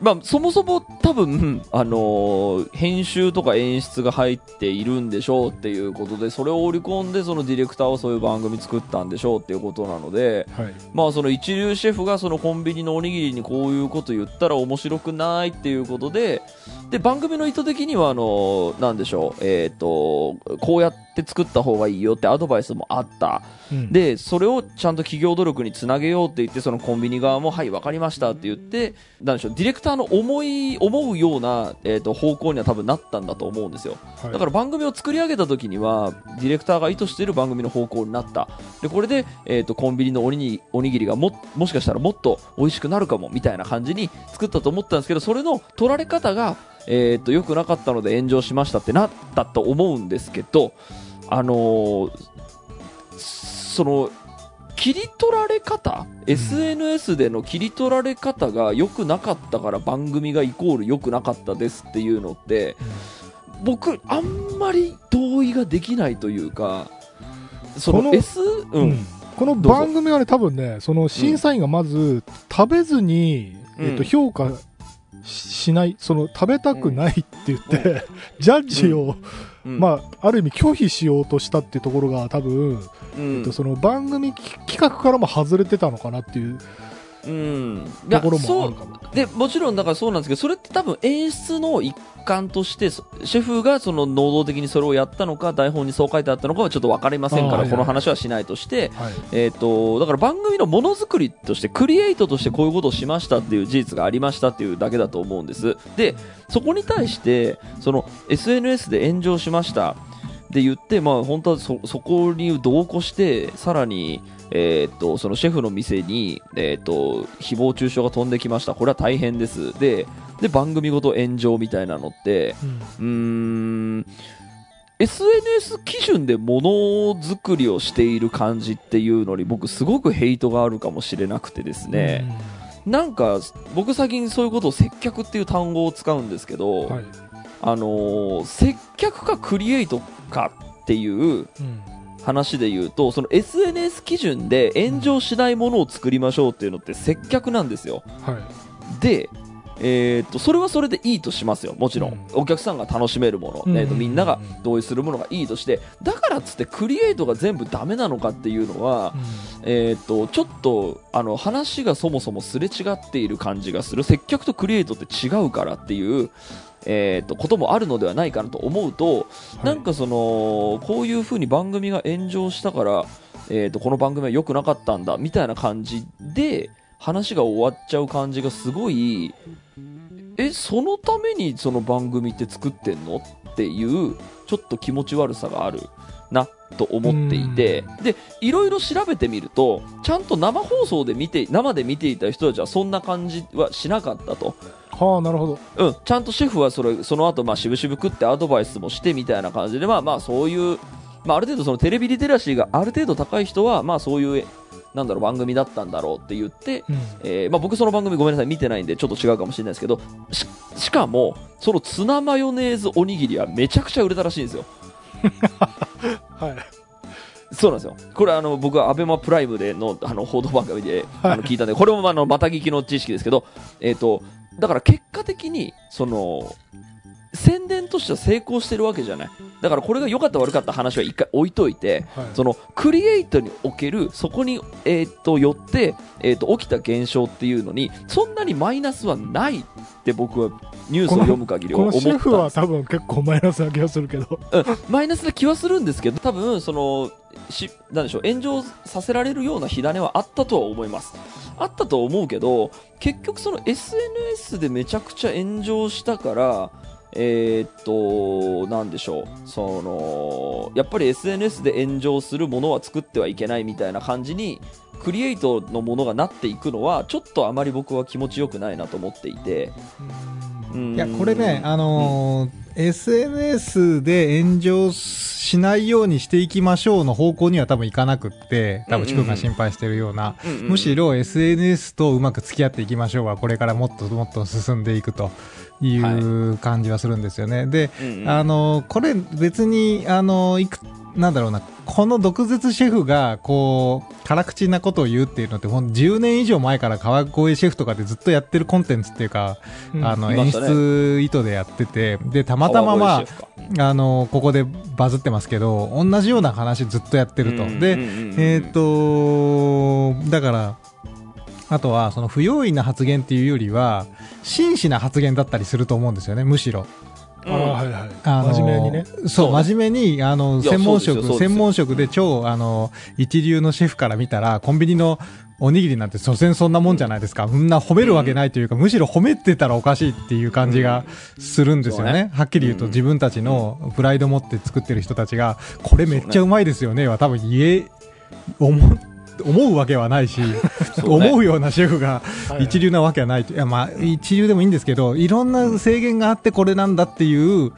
まあ、そもそも多分、あのー編集とか演出が入っているんでしょうっていうことで、それを織り込んで、そのディレクターはそういう番組作ったんでしょうっていうことなので、はい。まあ、その一流シェフがそのコンビニのおにぎりにこういうこと言ったら面白くないっていうことで、で、番組の意図的には、あの、なんでしょう、えっ、と、こうやって作った方がいいよってアドバイスもあった。うん。で、それをちゃんと企業努力につなげようって言って、そのコンビニ側も、はい、わかりましたって言って、なんでしょう、ディレクターの思い、思思うような、えー、と方向には多分なったんだと思うんですよ。はい。だから番組を作り上げた時にはディレクターが意図している番組の方向になった。でこれで、えー、とコンビニのおにぎりおにぎりがももしかしたらもっと美味しくなるかもみたいな感じに作ったと思ったんですけどそれの取られ方が、えー、と良くなかったので炎上しましたってなったと思うんですけどあのーその切り取られ方、SNS での切り取られ方が良くなかったから番組がイコール良くなかったですっていうのって僕あんまり同意ができないというかそのこの S う、うん。んこの番組はね、多分ね、その審査員がまず食べずに、うん。えっと、評価ししない、その食べたくないって言って、ジャッジを、うん。まあ、ある意味拒否しようとしたっていうところが多分、うん。えっと、その番組き企画からも外れてたのかなっていううんところもそうあるかも。でもちろんだからそうなんですけどそれって多分演出の一環としてそシェフがその能動的にそれをやったのか台本にそう書いてあったのかはちょっと分かりませんからこの話はしないとして、はい。えー、とだから番組のものづくりとしてクリエイトとしてこういうことをしましたっていう事実がありましたっていうだけだと思うんですでそこに対してその SNS で炎上しましたで言って、まあ、本当はそそこに同行してさらに、えー、とそのシェフの店に、えー、と誹謗中傷が飛んできました。これは大変です。でで番組ごと炎上みたいなのってうん。うーん SNS 基準でものづくりをしている感じっていうのに僕すごくヘイトがあるかもしれなくてですね、なんか僕最近そういうことを接客っていう単語を使うんですけど、うんはい。あのー接客かクリエイトかっていううん話で言うとその SNS 基準で炎上しないものを作りましょうっていうのって接客なんですよ。はい。で、えーっとそれはそれでいいとしますよ。もちろん、うん。お客さんが楽しめるもの、うん。えーっとみんなが同意するものがいいとしてだからっつってクリエイトが全部ダメなのかっていうのは、えーっとちょっとあの話がそもそもすれ違っている感じがする。接客とクリエイトって違うからっていう、えーっとこともあるのではないかなと思うと、はい。なんかそのこういう風に番組が炎上したから、えー、とこの番組は良くなかったんだみたいな感じで話が終わっちゃう感じがすごいえそのためにその番組って作ってんの？っていうちょっと気持ち悪さがあるなと思っていてでいろいろ調べてみるとちゃんと生放送で見て生で見ていた人たちはそんな感じはしなかったと。はあ、なるほど。うん、ちゃんとシェフはそれその後まあ渋々食ってアドバイスもしてみたいな感じで、まあ、まあそういう、まあ、ある程度そのテレビリテラシーがある程度高い人は、まあ、そういうなんだろう番組だったんだろうって言って、うんえーまあ、僕その番組ごめんなさい見てないんでちょっと違うかもしれないですけどししかもそのツナマヨネーズおにぎりはめちゃくちゃ売れたらしいんですよはい。そうなんですよ。これあの僕はアベマプライムでのあの報道番組であの聞いたんでこれもあのまた聞きの知識ですけど、えー、とだから結果的にその宣伝としては成功してるわけじゃないだからこれが良かった悪かった話は一回置いといてはい。そのクリエイトにおけるそこに、えー、とよって、えー、と起きた現象っていうのにそんなにマイナスはないって僕はニュースを読む限り思ったんですのシェフは多分結構マイナスな気がするけど。うんマイナスな気はするんですけど多分そのしなんでしょう炎上させられるような火種はあったとは思いますあったと思うけど結局その SNS でめちゃくちゃ炎上したからえーっとなんでしょう。そのやっぱり SNS で炎上するものは作ってはいけないみたいな感じにクリエイトのものがなっていくのはちょっとあまり僕は気持ちよくないなと思っていて。うん。いや、これね、あのー SNS で炎上しないようにしていきましょうの方向には多分いかなくって、多分、チ君が心配してるような、うんうんうんむしろ SNS とうまく付き合っていきましょうは、これからもっともっと進んでいくという感じはするんですよね。で、うんうん。あの、これ別に、あの、いく、なんだろうな、この毒舌シェフが、こう、辛口なことを言うっていうのって、ほん10年以上前から川越シェフとかでずっとやってるコンテンツっていうか、うん。あの、演出意図でやってて、で、たまたままあ、あの、ここでバズってますけど、同じような話ずっとやってると。で、えーっ、と、だから、あとは、その不用意な発言っていうよりは、真摯な発言だったりすると思うんですよね、むしろ。ああ、はいはい。あの真面目にね。そう、真面目に、あの、専門職、専門職で超、あの、一流のシェフから見たら、コンビニのおにぎりなんて所詮そんなもんじゃないですか。そんな褒めるわけないというか、むしろ褒めてたらおかしいっていう感じがするんですよね。はっきり言うと、うん自分たちのプライド持って作ってる人たちが、これめっちゃうまいですよねは多分言え、思う、思うわけはないし、思うようなシェフが一流なわけはないと。いや、まあ、一流でもいいんですけど、いろんな制限があってこれなんだっていう、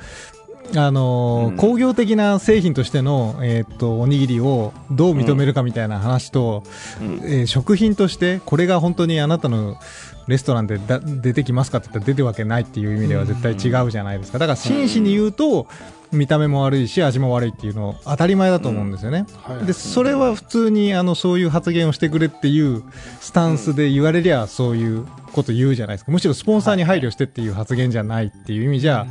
あの工業的な製品としての、えーっと、おにぎりをどう認めるかみたいな話と、うん。えー食品として、これが本当にあなたのレストランでだ出てきますかって言ったら出てるわけないっていう意味では絶対違うじゃないですか。だから真摯に言うと、見た目も悪いし味も悪いっていうの当たり前だと思うんですよね。はいで、それは普通にあのそういう発言をしてくれっていうスタンスで言われりゃそういうこと言うじゃないですか。むしろスポンサーに配慮してっていう発言じゃないっていう意味じゃ、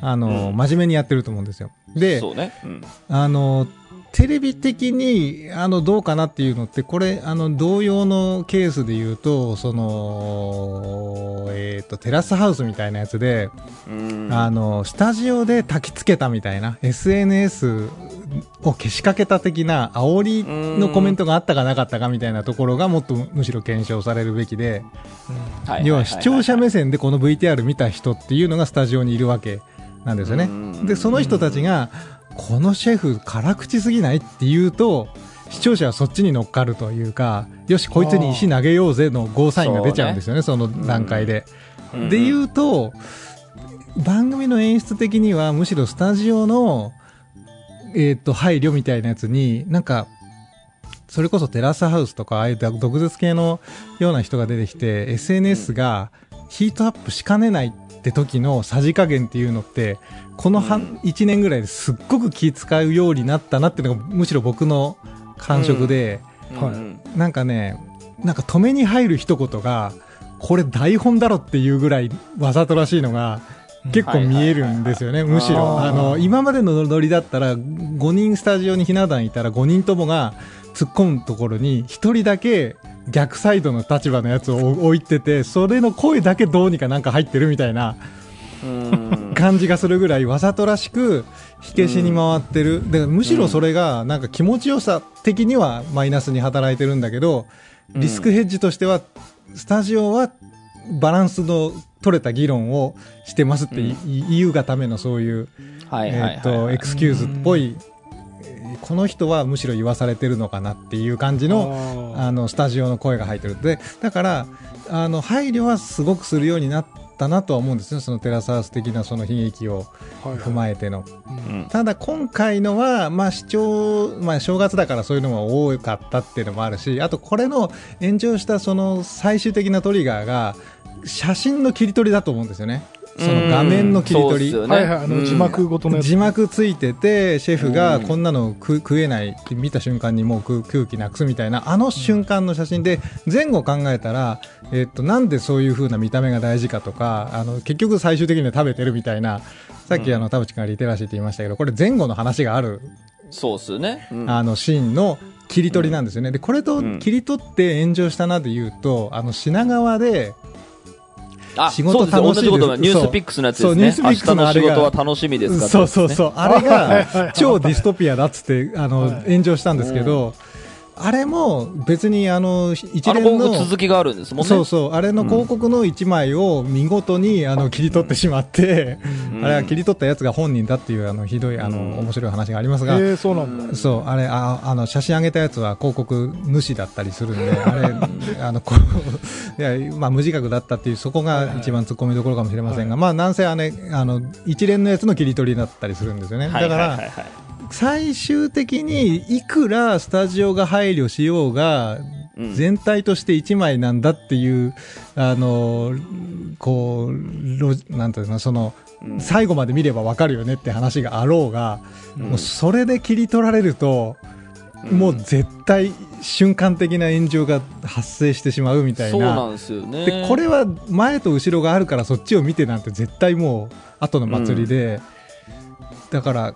あの、うん真面目にやってると思うんですよ。で、ね。うん。あの、テレビ的に、あの、どうかなっていうのって、これ、あの、同様のケースで言うと、その、えっ、と、テラスハウスみたいなやつで、うん。あの、スタジオで焚き付けたみたいな、SNS をけしかけた的な煽りのコメントがあったかなかったかみたいなところがもっとむしろ検証されるべきで、はい。要は視聴者目線線でこの VTR 見た人っていうのがスタジオにいるわけなんですよね。で、その人たちが、このシェフ辛口すぎないって言うと、視聴者はそっちに乗っかるというか、よし、こいつに石投げようぜのゴーサインが出ちゃうんですよね、その段階で。で言うと、番組の演出的にはむしろスタジオの、えっ、と、配慮みたいなやつに、なんか、それこそテラスハウスとか、ああいう毒舌系のような人が出てきて、SNS がヒートアップしかねないって時のさじ加減っていうのって、この半、うん。1年ぐらいですっごく気使うようになったなっていうのが、むしろ僕の感触で、はい。なんかね、なんか止めに入る一言が、これ台本だろっていうぐらいわざとらしいのが、結構見えるんですよね、むしろ。あの、今までのノリだったら、5人スタジオにひな壇いたら5人ともが突っ込むところに、1人だけ逆サイドの立場のやつを置いてて、それの声だけどうにかなんか入ってるみたいなうん。感じがするぐらいわざとらしく火消しに回ってる。だからむしろそれがなんか気持ちよさ的にはマイナスに働いてるんだけど、リスクヘッジとしては、スタジオはバランスの取れた議論をしてますってい言うがためのそういう、エクスキューズっぽい、えーこの人はむしろ言わされてるのかなっていう感じの、ああの、スタジオの声が入ってる。で、だから、あの、配慮はすごくするようになったなとは思うんですよ。そのテラスハウス的なその悲劇を踏まえての。うんうんただ今回のは、まあ視聴、まあ正月だからそういうのが多かったっていうのもあるし、あとこれの炎上したその最終的なトリガーが、写真の切り取りだと思うんですよね。その画面の切り取り。ねはいはい、あの、うん字幕ごとの。字幕ついてて、シェフがうんこんなの食食えないって見た瞬間にもう空空気なくすみたいな、あの瞬間の写真で、前後考えたら、えっと、なんでそういう風な見た目が大事かとか、あの、結局最終的には食べてるみたいな、さっきあの、田淵君がリテラシーって言いましたけど、これ前後の話がある、そうっすよね。うんあの、シーンの切り取りなんですよね。で、これとうん切り取って炎上したなで言うと、あの、品川で、あ、仕事楽しいです。同じこと。がニュースピックスのやつですね。そうニュースピックスの仕事は楽しみですか？そうそうそう。あれが はい超ディストピアだっつって、あの、はい。炎上したんですけど、あれも別にあの、一連の、続きがあるんですもんね。そうそう、あれの広告の一枚を見事にあの切り取ってしまって、うん。あれは切り取ったやつが本人だっていうあの、ひどい、あうん。の、面白い話がありますが、えー、そうなんだ。そう、あれ、ああの、写真上げたやつは広告主だったりするんで、あれ、あの、こう、いや、まあ、無自覚だったっていう、そこが一番突っ込みどころかもしれませんが、まあ、なんせあれ、あの、一連のやつの切り取りだったりするんですよね。だから、はいはいはいはい最終的にいくらスタジオが配慮しようが、うん。全体として1枚なんだっていう、あの、こう、なんていうの、その、うん。最後まで見ればわかるよねって話があろうが、うん。もうそれで切り取られると、うん。もう絶対瞬間的な炎上が発生してしまうみたいな。そうなんですよね。で、これは前と後ろがあるからそっちを見てなんて絶対もう後の祭りで、だから、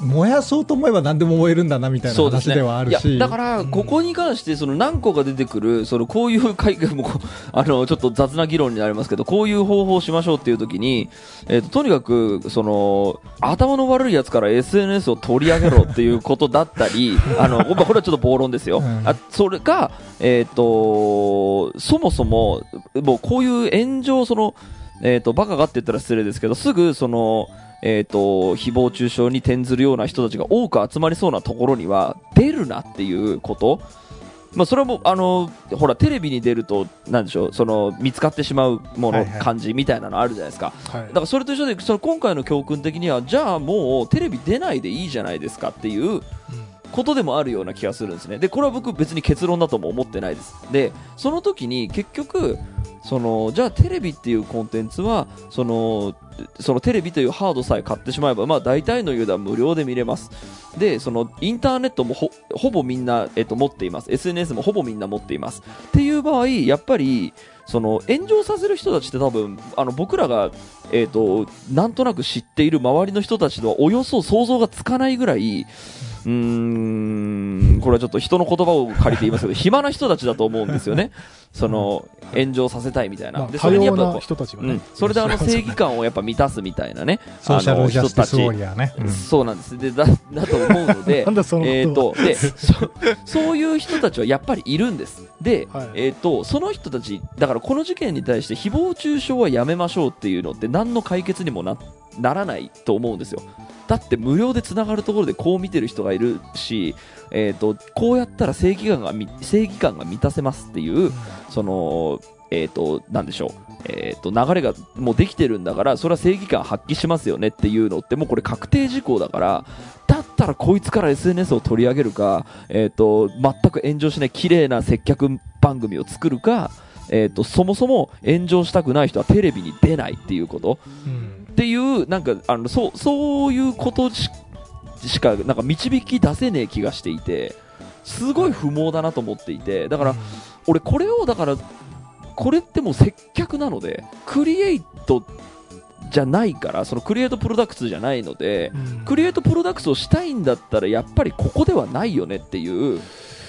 燃やそうと思えば何でも燃えるんだなみたいな話ではあるし。いやだから、ここに関して、その何個か出てくる、そのこういう会見もあの、ちょっと雑な議論になりますけど、こういう方法をしましょうっていう時に、えっ、と、とにかく、その、頭の悪いやつから SNS を取り上げろっていうことだったり、あの、まあこれはちょっと暴論ですよ。うんあそれが、えっ、と、そもそも、もうこういう炎上、その、えっ、と、バカがって言ったら失礼ですけど、すぐ、その、えっ、と、誹謗中傷に転ずるような人たちが多く集まりそうなところには、出るなっていうこと。まあ、それはもう、あの、ほら、テレビに出ると、なんでしょう、その、見つかってしまうもの、はいはい感じみたいなのあるじゃないですか。はいだからそれと一緒で、その今回の教訓的には、じゃあもうテレビ出ないでいいじゃないですかっていうことでもあるような気がするんですね。で、これは僕別に結論だとも思ってないです。で、その時に結局、その、じゃあテレビっていうコンテンツは、その、そのテレビというハードさえ買ってしまえば、まあ大体のユーザーは無料で見れます。で、そのインターネットもほぼみんな、えっと、持っています。SNS もほぼみんな持っています。っていう場合、やっぱり、その炎上させる人たちって多分あの僕らが、えー、となんとなく知っている周りの人たちとはおよそ想像がつかないぐらい、うーん、これはちょっと人の言葉を借りて言いますけど、暇な人たちだと思うんですよね。その、炎上させたいみたいな。まあ、で、それにやっぱこう、人たちがね、うん、それであの正義感をやっぱ満たすみたいなね、ソーシャルジャスティスウォあの人たちリアーね。うんそうなんです。で、だ、だと思うので なんだそのえっ、と、で、そ、そういう人たちはやっぱりいるんです。で、はいえっ、と、その人たち、だからこの事件に対して誹謗中傷はやめましょうっていうのって何の解決にもな、ならないと思うんですよ。だって無料でつながるところでこう見てる人がいるし、えっ、と、こうやったら正義感がみ、正義感が満たせますっていう、その、えっ、と、なんでしょう。えっ、と、流れがもうできてるんだから、それは正義感発揮しますよねっていうのって、もうこれ確定事項だから、だったらこいつから SNS を取り上げるか、えっ、と、全く炎上しない綺麗な接客番組を作るか、えっ、と、そもそも炎上したくない人はテレビに出ないっていうこと。うん。っていう、なんか、あの、そう、そういうことししか、なんか導き出せねえ気がしていて、すごい不毛だなと思っていて、だから、俺これをだからこれってもう接客なのでクリエイトじゃないからそのクリエイトプロダクツじゃないのでうん。クリエイトプロダクツをしたいんだったらやっぱりここではないよねっていう、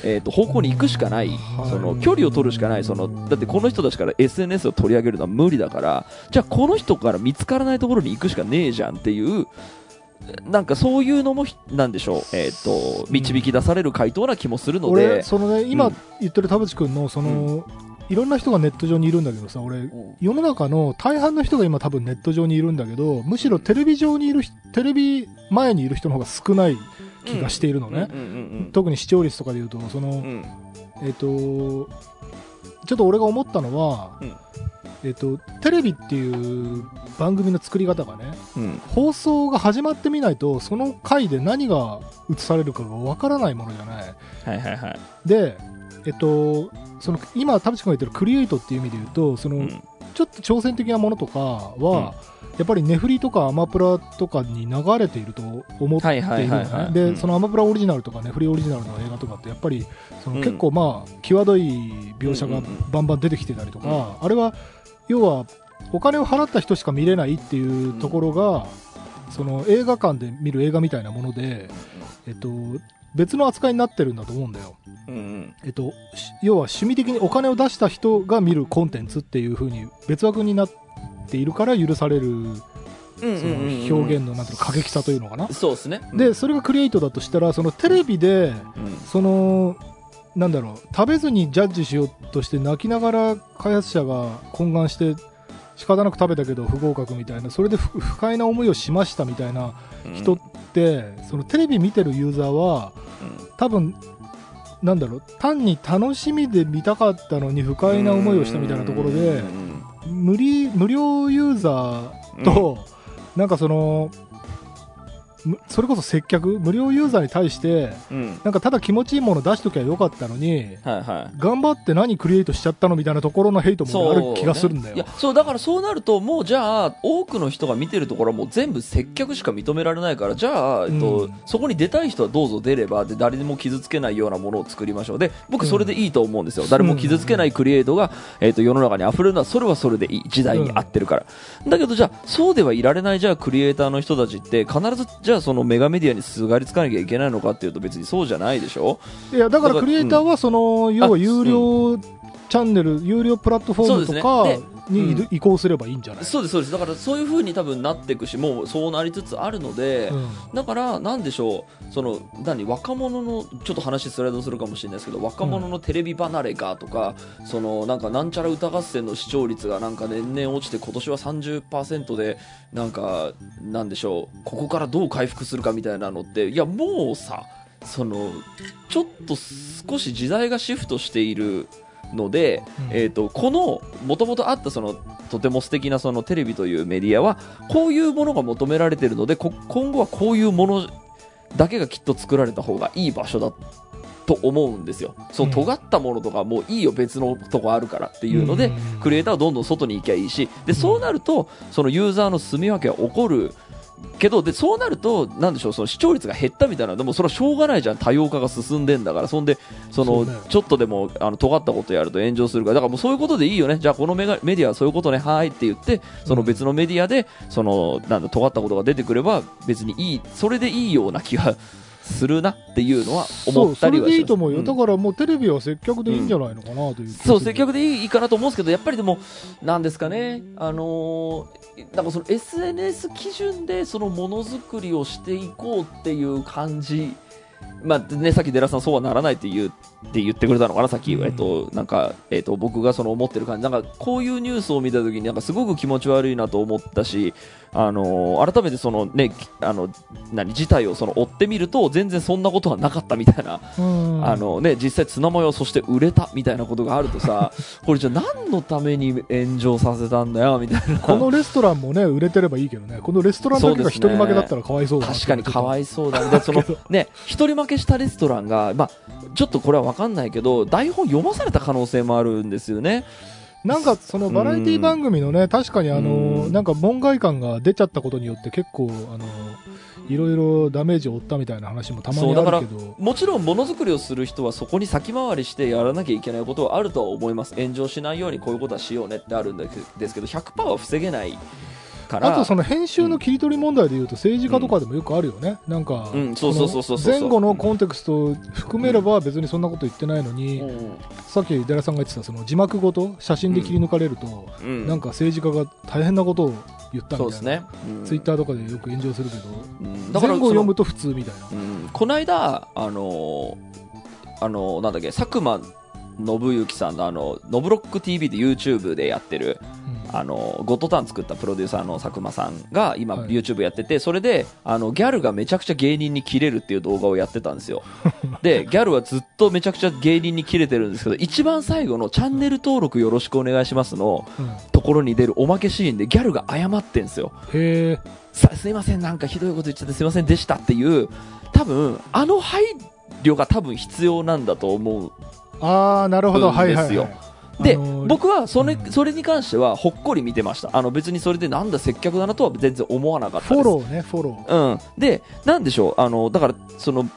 えー、と方向に行くしかない。その距離を取るしかない。そのだってこの人たちから SNS を取り上げるのは無理だからじゃあこの人から見つからないところに行くしかねえじゃんっていうなんかそういうのもひなんでしょう、えー、と導き出される回答な気もするので。俺、そのね、今うん。言ってる田淵君の、その、いろんな人がネット上にいるんだけどさ、俺、世の中の大半の人が今多分ネット上にいるんだけど、むしろテレビ上にいる人、テレビ前にいる人の方が少ない気がしているのね。うんうんうん特に視聴率とかで言うと、その、うん。うんえっ、と、ちょっと俺が思ったのは、うんえっ、と、テレビっていう番組の作り方がね、うん。放送が始まってみないと、その回で何が映されるかがわからないものじゃない。はいはいはい。で、えっと、その今、田淵君が言ってるクリエイトっていう意味で言うと、その、うん。ちょっと挑戦的なものとかは、やっぱりネフリとかアマプラとかに流れていると思っているのはいはいはいはい。ね。で、うん。そのアマプラオリジナルとかネフリオリジナルの映画とかって、やっぱり、そのうん。結構まあ、際どい描写がうんうんうん。バンバン出てきてたりとか、あれは、要は、お金を払った人しか見れないっていうところが、その映画館で見る映画みたいなもので、えっと、別の扱いになってるんだと思うんだよ。うんうん。えっと、し要は趣味的にお金を出した人が見るコンテンツっていう風に別枠になっているから許されるその表現のなんていうの過激さというのかな。そうですね。で、それがクリエイトだとしたら、そのテレビで、うん。その、なんだろう、食べずにジャッジしようとして泣きながら開発者が懇願して仕方なく食べたけど不合格みたいな、それで不不快な思いをしましたみたいな人って、そのテレビ見てるユーザーは、多分なんだろう単に楽しみで見たかったのに不快な思いをしたみたいなところで無理無料ユーザーと、なんかそのむそれこそ接客無料ユーザーに対してうん。なんかただ気持ちいいもの出しときゃよかったのにはいはい。頑張って何クリエイトしちゃったのみたいなところのヘイトもある気がするんだよ、いやそうだからそうなるともうじゃあ多くの人が見てるところはもう全部接客しか認められないからじゃあ、えっとうん。そこに出たい人はどうぞ出ればで誰にも傷つけないようなものを作りましょう。で僕それでいいと思うんですよ、誰も傷つけないクリエイトが、えっと世の中に溢れるのはそれはそれでいい時代に合ってるから、だけどじゃあそうではいられないじゃあクリエイターの人たちって必ずじゃゃあそのメガメディアにすがりつかなきゃいけないのかっていうと別にそうじゃないでしょ？いやだからクリエイターはその、要は有料チャンネル、有料プラットフォームとかにで移行すればいいんじゃない、そうですそうです。だからそういう風に多分なっていくしもうそうなりつつあるので、うん。だから、なんでしょう、その何？若者のちょっと話スライドするかもしれないですけど、若者のテレビ離れかとか、そのなんかなんちゃら歌合戦の視聴率がなんか年々落ちて、今年は30%で、なんか、なんでしょう、ここからどう回復するかみたいなのって、いや、もうさ、そのちょっと少し時代がシフトしているので、うん。えー、とこのもともとあったそのとても素敵なそのテレビというメディアはこういうものが求められているのでこ今後はこういうものだけがきっと作られた方がいい場所だと思うんですよ。そううん。尖ったものとかもういいよ別のとこあるからっていうので、うんクリエイターはどんどん外に行きゃいいしでそうなるとそのユーザーの住み分けは起こるけどでそうなるとなんでしょうその視聴率が減ったみたいなでもそれはしょうがないじゃん。多様化が進んでんだから。そんでそのちょっとでもあの尖ったことやると炎上するから。だからもうそういうことでいいよね。じゃあこのメディアはそういうことねはーいって言ってその別のメディアでそのなんだ尖ったことが出てくれば別にいいそれでいいような気がするなっていうのは思ったりはします。そうそれでいいと思うよ、ん。だからもうテレビは接客でいいんじゃないのかなという気がする、そう、積極でいいかなと思うんですけど、やっぱりでも、なんですかね、あのーなんかその SNS 基準でそのものづくりをしていこうっていう感じ、まあね、さっき寺さんそうはならないって言うって言ってくれたのかな、さっき、うん。えっと、なんか、えっと、僕がその思ってる感じ、なんかこういうニュースを見たときに、なんかすごく気持ち悪いなと思ったし、あのー改めてそのね、あの、何、事態をその追ってみると、全然そんなことはなかったみたいなうん。あのね、実際ツナマヨそして売れたみたいなことがあるとさ これじゃあ何のために炎上させたんだよみたいな。このレストランもね売れてればいいけどね。このレストランだけが一人負けだったらかわいそうだな確かにかわいいそうだね。でその ね一人負けしたレストランが、まあ、ちょっとこれは分かんないけど台本読まされた可能性もあるんですよね。なんかそのバラエティ番組のね確かにあのうん。なんか門外感が出ちゃったことによって結構あのいろいろダメージを負ったみたいな話もたまにあるけど。もちろんものづくりをする人はそこに先回りしてやらなきゃいけないことはあるとは思います。炎上しないようにこういうことはしようねってあるんですけど100%は防げないから。あとその編集の切り取り問題でいうと政治家とかでもよくあるよね、なんか、うん。そうそうそうそうそう。この前後のコンテクストを含めれば別にそんなこと言ってないのに、うん。さっき寺さんが言ってたその字幕ごと写真で切り抜かれると、うん。なんか政治家が大変なことを言ったみたいな、ね、うん。ツイッターとかでよく炎上するけど、うん。前後を読むと普通みたいな。うん。この間、あのーあのーなんだっけ、佐久間信之さんの、あの、ノブロック TV で YouTube でやってる、あの、ゴッドタン作ったプロデューサーの佐久間さんが今はい YouTube やってて、それで、あの、ギャルがめちゃくちゃ芸人にキレるっていう動画をやってたんですよ。で、ギャルはずっとめちゃくちゃ芸人にキレてるんですけど、一番最後のチャンネル登録よろしくお願いしますのうんところに出るおまけシーンでギャルが謝ってんですよ。へすいません、なんかひどいこと言っちゃってすいませんでしたっていう、多分あの配慮が多分必要なんだと思う。ああ、なるほど、うんはいはい、はい。で僕はそれ,、うんそれに関してはほっこり見てました。あの別にそれでなんだ接客だなとは全然思わなかったです。フォローね、フォロー。うん。で、なんでしょう、あの、だから、その、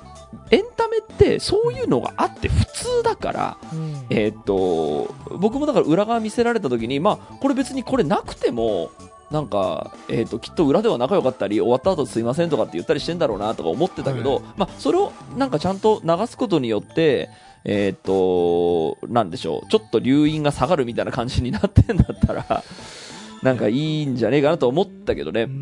エンタメってそういうのがあって普通だから、うんえーっと、僕もだから裏側見せられた時に、まあ、これ別にこれなくても、なんか、えーっと、きっと裏では仲良かったり、終わった後すいませんとかって言ったりしてんだろうなとか思ってたけど、はいまあ、それをなんかちゃんと流すことによって、えーっと、なんでしょう、ちょっと留飲が下がるみたいな感じになってんだったら、なんかいいんじゃねえかなと思ったけどね。ううん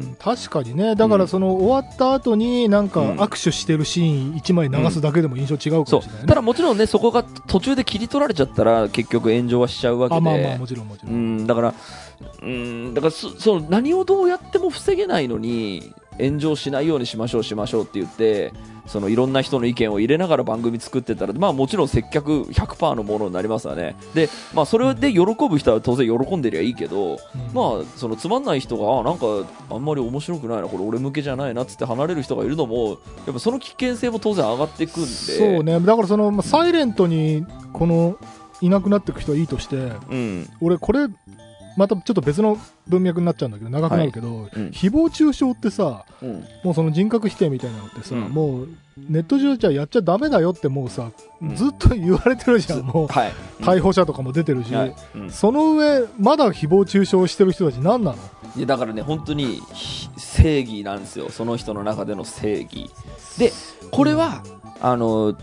ん。確かにね、だからその終わった後になんかうん握手してるシーン1枚流すだけでも印象違うかもしれないね。ただもちろんね、そこが途中で切り取られちゃったら、結局炎上はしちゃうわけで。あまあまあ、もちろんもちろ。うんん、だから、うん、だからそ、その何をどうやっても防げないのに、炎上しないようにしましょう、しましょうって言って、そのいろんな人の意見を入れながら番組作ってたら、まあもちろん接客100%のものになりますわね。で、まあそれで喜ぶ人は当然喜んでりゃいいけど、まあそのつまんない人が、あなんかあんまり面白くないな、これ俺向けじゃないなっつって離れる人がいるのも、やっぱその危険性も当然上がっていくんで。そうね、だからその、まあサイレントにこのいなくなっていく人はいいとして、うん。俺、これ、またちょっと別の文脈になっちゃうんだけど、長くなるけど、うん。誹謗中傷ってさ、うん。もうその人格否定みたいなのってさ、うん。もうネット上じゃやっちゃダメだよってもうさ、うん。ずっと言われてるじゃん、もう。はい。逮捕者とかも出てるし、はい。うんその上、まだ誹謗中傷してる人たち何なの？いやだからね本当にひ正義なんですよ。その人の中での正義。でこれはあの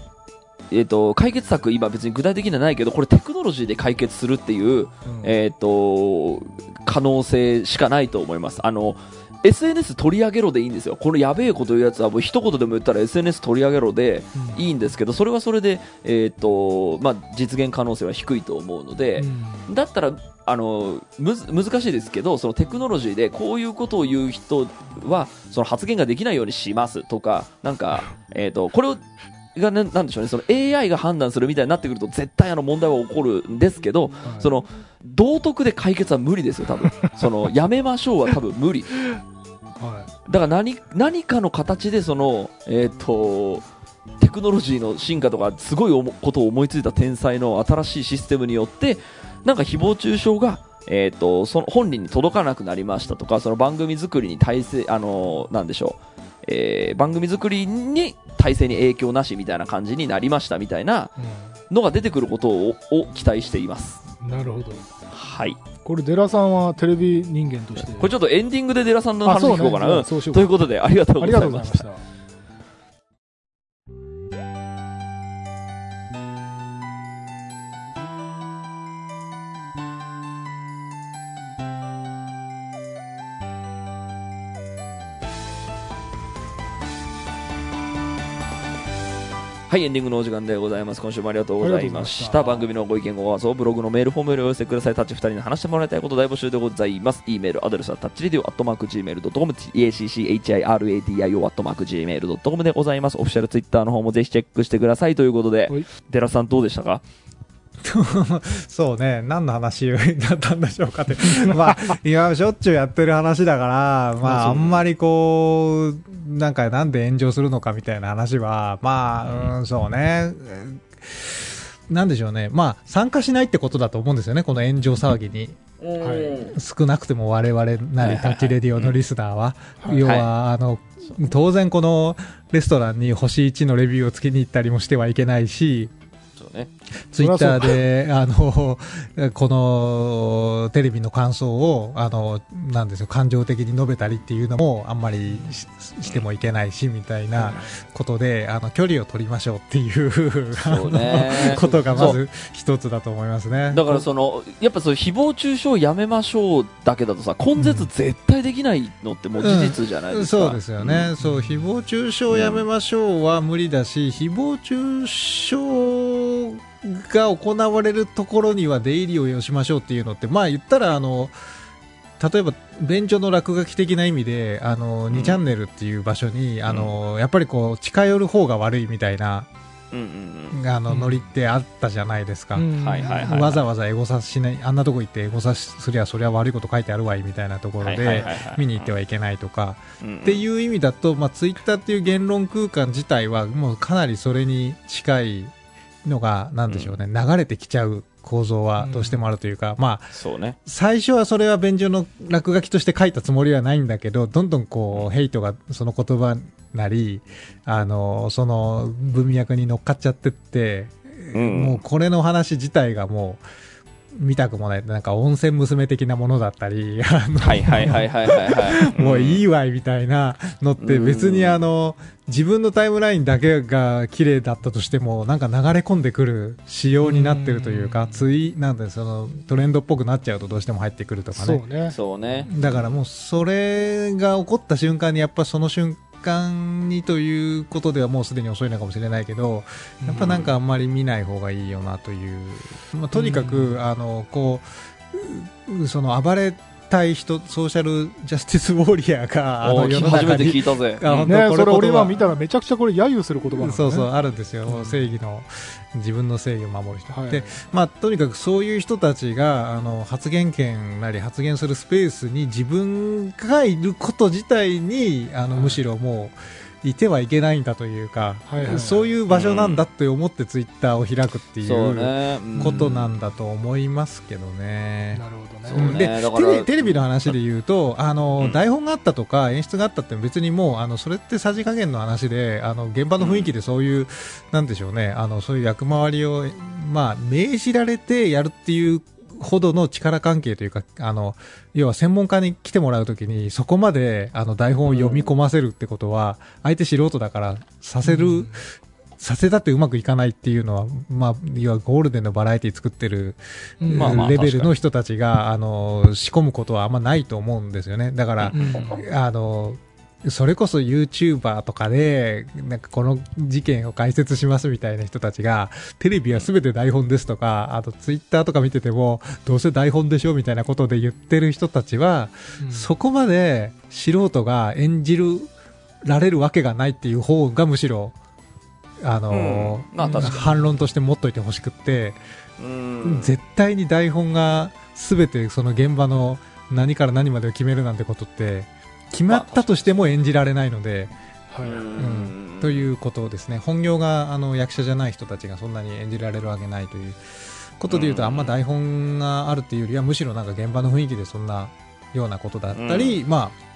えっ、と解決策今別に具体的にはないけどこれテクノロジーで解決するっていううん。えっ、と可能性しかないと思います。あの SNS 取り上げろでいいんですよ。このやべえこと言うやつはもう一言でも言ったら SNS 取り上げろでうん。いいんですけどそれはそれで、えっとまあ、実現可能性は低いと思うので、うん。だったらあのむず難しいですけどそのテクノロジーでこういうことを言う人はその発言ができないようにしますとかなんか、えー、とこれをがねなんでしょうね。その AI が判断するみたいになってくると絶対あの問題は起こるんですけどはい。その道徳で解決は無理ですよ多分。そのやめましょうは多分無理。はだから何何かの形でその、えー、とテクノロジーの進化とかすごいおもことを思いついた天才の新しいシステムによってなんか誹謗中傷が、えー、とその本人に届かなくなりましたとかその番組作りに体制あのなんでしょう、えー番組作りに体制に影響なしみたいな感じになりましたみたいないのが出てくることをを期待しています。うんなるほど。はい、これデラさんはテレビ人間として。これちょっとエンディングでデラさんの話聞こうかな。ということであり。がとうございましたはい、エンディングのお時間でございます。今週もありがとうございまし。したた番組のご意見、ご感想、ブログのメールフォームよりお寄せください。タッチ2人に話してもらいたいこと大募集でございます。e メールアドレスはタッチレディオアットマーク Gmail.com、ACCHIRADIO アットマーク Gmail.com でございます。オフィシャルツイッターの方もぜひチェックしてくださいということではい、デラさんどうでしたか？そうね、何の話だったんでしょうかって。まあ、今しょっちゅうやってる話だから、まあ、あんまりこう、なんかなんで炎上するのかみたいな話は、まあ、うん、そうね。なんでしょうね。まあ、参加しないってことだと思うんですよね、この炎上騒ぎに。はい少なくても我々なりタッチレディオのリスナーは。はい要は、あの、当然このレストランに星1のレビューをつけに行ったりもしてはいけないし、ね。ツイッターで、あの、このテレビの感想を、あの、なんですよ、感情的に述べたりっていうのもあんまりししてもいけないし、みたいなことで、あの、距離を取りましょうっていう、あそう。ことがまず一つだと思いますね。だからその、やっぱそう誹謗中傷をやめましょうだけだとさ、根絶絶対できないのってもう事実じゃないですか。そうですよね、そう誹謗中傷をやめましょうは無理だし、誹謗中傷が行われるところには出入りをしましょうっていうのって、まあ言ったらあの、例えば便所の落書き的な意味で、あの、ん。2チャンネルっていう場所に、あの、やっぱりこう、近寄る方が悪いみたいな、うんうんあの、うん。ノリってあったじゃないですか。わざわざエゴサしない、あんなとこ行ってエゴサすりゃそりゃ悪いこと書いてあるわいみたいなところではい見に行ってはいけないとか、うん。っていう意味だと、まあ、ツイッターっていう言論空間自体はもうかなりそれに近いのが、なんでしょうね、流れてきちゃう構造はどうしてもあるというか、まあ、そうね。最初はそれは便所の落書きとして書いたつもりはないんだけど、どんどんこう、ヘイトがその言葉なり、あの、その文脈に乗っかっちゃってって、うん。もうこれの話自体がもう、見たくもない、なんか温泉娘的なものだったり、はいはいはいはいはいはい。もういい。いわいみたいなのってうん別にあの、自分のタイムラインだけが綺麗だったとしても、なんか流れ込んでくる仕様になってるというか、うんつい、なんでそのトレンドっぽくなっちゃうとどうしても入ってくるとかね。そうね。そうね。だからもうそれが起こった瞬間にやっぱその瞬間にということではもうすでに遅いのかもしれないけど、やっぱなんかあんまり見ない方がいいよなという。まあ、とにかく、うんあの、こう、その暴れたい人、ソーシャルジャスティスウォリアーが、あの世の初めて中に聞いたぜ。ね、これそれ俺見たらめちゃくちゃこれ揶揄する言葉なんだね。そうそう、あるんですよ。うん正義の、自分の正義を守る人。はいで、まあ、とにかくそういう人たちが、あの、発言権なり発言するスペースに自分がいること自体に、あの、はいむしろもう、いてはいけないんだというか、はいはいはい。そういう場所なんだって思ってツイッターを開くっていそううね。うん。ことなんだと思いますけどね。なるほどね。うん。でテレテレビの話で言うと、あのうん台本があったとか演出があったって別にもうあのそれってさじ加減の話であの現場の雰囲気でそういう、なんでしょうね。あのそういう役回りを、まあ、命じられてやるっていうほどの力関係というか、あの、要は専門家に来てもらうときに、そこまで、あの、台本を読み込ませるってことは、相手素人だから、させる、うん。させたってうまくいかないっていうのは、まあ、要はゴールデンのバラエティ作ってる、レベルの人たちが、あの、仕込むことはあんまないと思うんですよね。だから、うん。あの、それこそ YouTuber とかで、なんかこの事件を解説しますみたいな人たちが、テレビは全て台本ですとか、あと Twitter とか見てても、どうせ台本でしょみたいなことで言ってる人たちは、うん。そこまで素人が演じるられるわけがないっていう方がむしろ、あの、うん。まあ反論として持っといてほしくって、うん。絶対に台本が全てその現場の何から何までを決めるなんてことって決まったとしても演じられないので、はい。うん。ということですね。本業があの役者じゃない人たちがそんなに演じられるわけないということでいうと、うん。あんま台本があるっていうよりはむしろなんか現場の雰囲気でそんなようなことだったり、まあ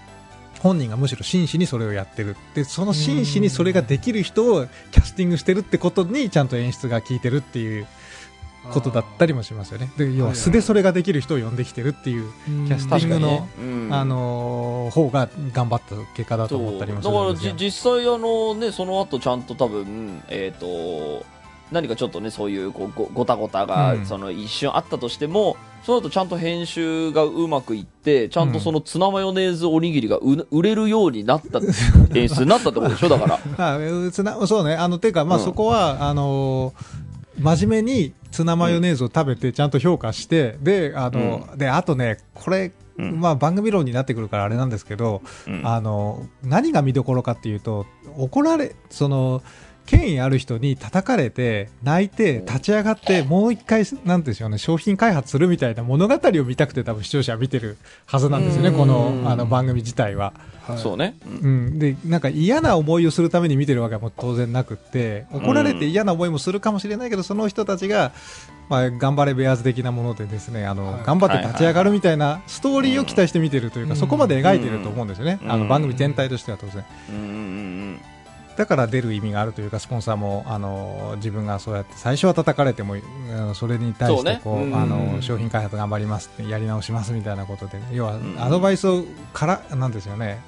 本人がむしろ真摯にそれをやってるでその真摯にそれができる人をキャスティングしてるってことにちゃんと演出が効いてるっていうことだったりもしますよね。で要は素でそれができる人を呼んできてるっていううん。キャスティングの、うん。あのー方が頑張った結果だと思ったりもすだからじ実際あのねその後ちゃんと多分えっ、と何かちょっとねそういうこうごごたごたが、うん。その一瞬あったとしてもその後ちゃんと編集がうまくいってちゃんとそのツナマヨネーズおにぎりがう売れるようになった 演出になったってことでしょ？だから。あそうね、あのていうか、まあ、うん。そこは、あのー真面目にツナマヨネーズを食べて、ちゃんと評価して、で、あの、で、あとね、これ、うん。まあ、番組論になってくるからあれなんですけど、うん。あの、何が見どころかっていうと、怒られ、その、権威ある人に叩かれて、泣いて、立ち上がって、もう一回、なんでしょうね、商品開発するみたいな物語を見たくて多分視聴者は見てるはずなんですよね、うん。この、あの番組自体は。はいそうね、うん。うん、でなんか嫌な思いをするために見てるわけはもう当然なくって怒られて嫌な思いもするかもしれないけど、その人たちが、まあ、頑張れベアーズ的なものでですねあの、はい。頑張って立ち上がるみたいなストーリーを期待して見てるというか、うん。そこまで描いてると思うんですよね、うん。あの番組全体としては当然。うん。うん。うんだから出る意味があるというか、スポンサーも、あの、自分がそうやって、最初は叩かれても、それに対して、こう、あうん。の、商品開発頑張りますって、やり直しますみたいなことで、要はん、アドバイスをから、なんですよね。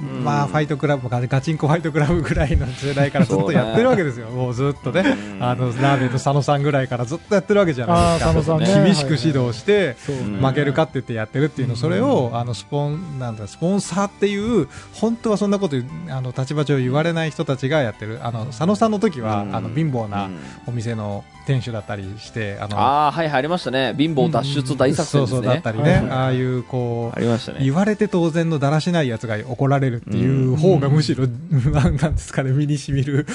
うん。うんまあ、ファイトクラブ、ガガチンコファイトクラブぐらいの世代からずっとやってるわけですよ。もうずっとね。うん。あの、ラーメンの佐野さんぐらいからずっとやってるわけじゃないですか。ね。厳しく指導して、負けるかって言ってやってるっていうの、それを、あの、スポン、なんだ、スポンサーっていう、本当はそんなことあの、立場上言われない人たちがやってる。あの、佐野さんの時は、うんあの、貧乏うなんお店の店主だったりして、あの、ああはいはいありましたね。貧乏脱出大作戦ね、そうそうだったりね、はいはい。ああいう、こうあ、りましたね。言われて当然のだらしないやつが怒られるっていう方がむしろ、なんなんですかね、身に染みる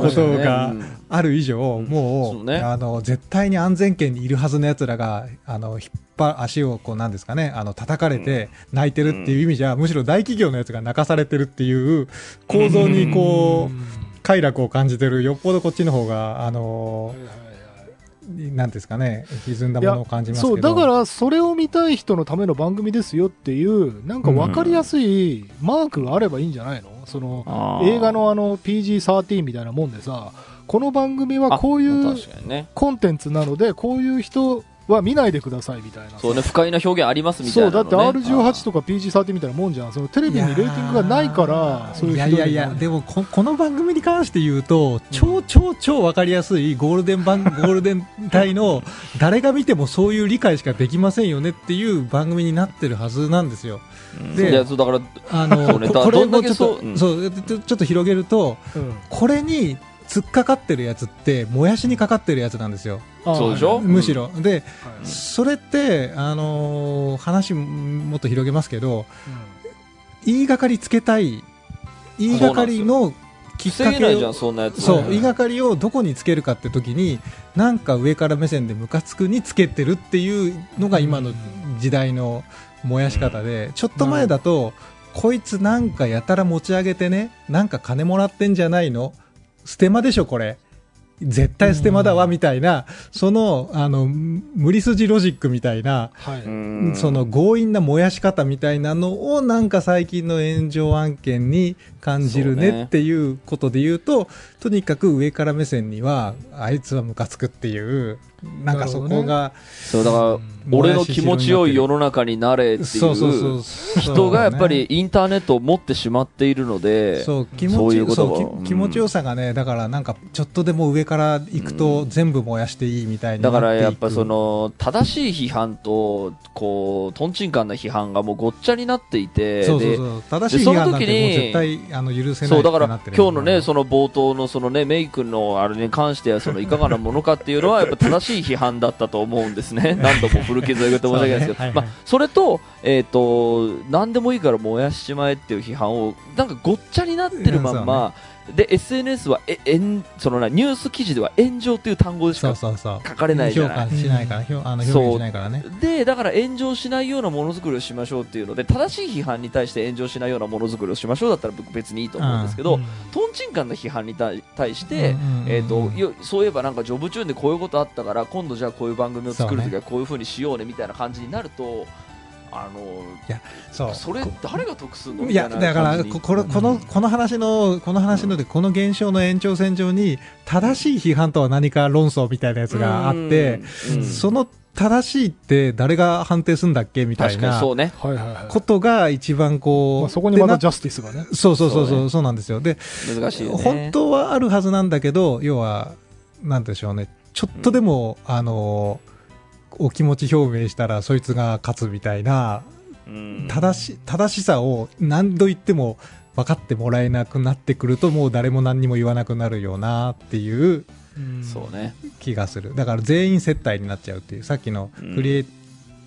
ことがうんある以上、もそうう、ね。あの、絶対に安全圏にいるはずの奴らが、あの、引っ張、足をこう、なんですかね、あの、叩かれて泣いてるっていう意味じゃ、むしろ大企業のやつが泣かされてるっていう構造にこう、快楽を感じてる、よっぽどこっちの方が、あの、なんですかね、歪んだものを感じますけど。そうだからそれを見たい人のための番組ですよっていうなんか分かりやすいマークがあればいいんじゃないの？そのあー。映画のあの PG13 みたいなもんでさこの番組はこういうコンテンツなのでこういう人は見ないでくださいみたいな。そうね不快な表現ありますみたいなの、そうだね、って R18 とか PG13 みたいなもんじゃんそのテレビにレーティングがないからそういういやいやいや、でもこ、この番組に関して言うと、超超超わかりやすいゴールデン番、ゴールデン帯の、誰が見てもそういう理解しかできませんよねっていう番組になってるはずなんですよ。うん。でいやそうだからあの、ここれもちょっと、そうちょっと広げると、うん。これに突っかかってるやつって、もやしにかかってるやつなんですよ。あそうでしょ？むしろ。で、はい。それって、あのー話もっと広げますけど、言いがかりつけたい、言いがかりのきっかけをそんなやつ。そう、はい言いがかりをどこにつけるかって時に、なんか上から目線でムカつくにつけてるっていうのが今の時代の燃やし方で、ちょっと前だと、こいつなんかやたら持ち上げてね、なんか金もらってんじゃないのステマでしょ、これ。絶対ステマだわ、みたいな、その、あの、無理筋ロジックみたいな、はい。うん。その強引な燃やし方みたいなのをなんか最近の炎上案件に感じるねね。っていうことで言うと、とにかく上から目線には、あいつはムカつくっていう、なんかそこが、そう、だから、うん俺の気持ちよい世の中になれっていそう人がやっぱりインターネットを持ってしまっているので、そう気持ちそいう気持ちよさがねだからなんかちょっとでも上から行くと全部燃やしていいみたいになだっていく。からやっぱその正しい批判とこうとんちんかんな批判がもうごっちゃになっていてそうそうでそう。正しい批判なんてもう絶対あの許せないそうだから今日のねその冒頭のそのねメイクのあれに関してはそのいかがなものかっていうのはやっぱ正しい批判だったと思うんですね。何度も古傷を言って申し訳ないですけど。そうね。はいはい。まあそれとえっと何でもいいから燃やしちまえっていう批判をなんかごっちゃになってるまんまで SNS はええんそのなニュース記事では炎上っていう単語でしか書かれないじゃない。評価しないから、評あの表現しないからね。でだから炎上しないようなものづくりをしましょうっていうので正しい批判に対して炎上しないようなものづくりをしましょうだったら僕別にいいと思うんですけど、とん。ちんかんな批判に対対して、うんうんうんえー、とよそういえばなんかジョブチューンでこういうことあったから今度じゃあこういう番組を作るときはこういうふうにしようねみたいな感じになるとあのそう。それ誰が得するの？みいやだからここれこのこの話のこの話のでこの現象の延長線上に正しい批判とは何か論争みたいなやつがあって、うん。うん。その正しいって誰が判定するんだっけみたいな確かに。そうね。はいはいはい。ことが一番こう、まあ、そこにまたジャスティスがね。そうそうそうそううそうなんですよ。で難しいよね。本当はあるはずなんだけど要はなんでしょうね。ちょっとでも、あのお気持ち表明したらそいつが勝つみたいなうん。正し正しさを何度言っても分かってもらえなくなってくるともう誰も何にも言わなくなるよなっていうそうね。気がする。だから全員接待になっちゃうっていう。さっきのクリエイ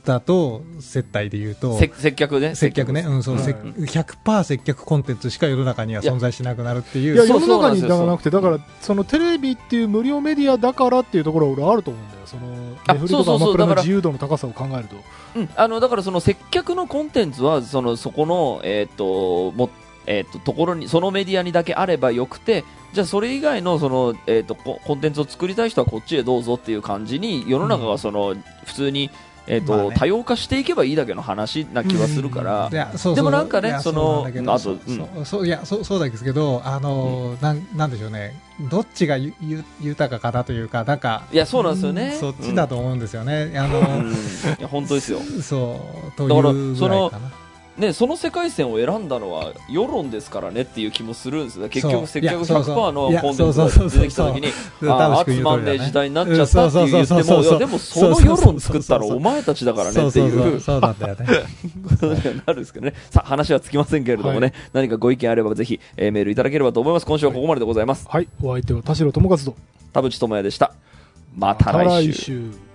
ターと接待で言うと、せ接客ね。接客ね、うん、そう、はいせ100%接客コンテンツしか世の中には存在しなくなるっていいうや、そう世の中にだからなくて、だから、そのテレビっていう無料メディアだからっていうところは俺あると思うんだよ。その、あレフリとかそうそう。そうだからアマプラの自由度の高さを考えると。うん、あのだからその接客のコンテンツはそのそこの、えー、ともえー、とところにそのメディアにだけあればよくてじゃあそれ以外のその、えー、とココンテンツを作りたい人はこっちへどうぞっていう感じに世の中がその、普通に、えーとまあね。多様化していけばいいだけの話な気はするから、うそうでもなんかねそのうなんだけど。あとそううん。そういやそうそうなんですけどあのーなんなんでしょうね。どっちがゆゆ豊かかなというかなんかいやそうなんですよね。そっちだと思うんですよね、あのうん。ーいや本当ですよ、そうというぐらいかなね、その世界線を選んだのは世論ですからねっていう気もするんですよ。結局接客いやそうそう。100%のコンテンツが出てきた時にそうああ田淵君つまんね。え時代になっちゃったって言ってもいやでもその世論作ったらお前たちだからねっていう。ことにはなるんですけどね。さあ話はつきませんけれどもね、はい。何かご意見あればぜひ、えーメールいただければと思います。今週はここまででございます。はい。お相手は田代智和と。田淵智也でした。また来週。週。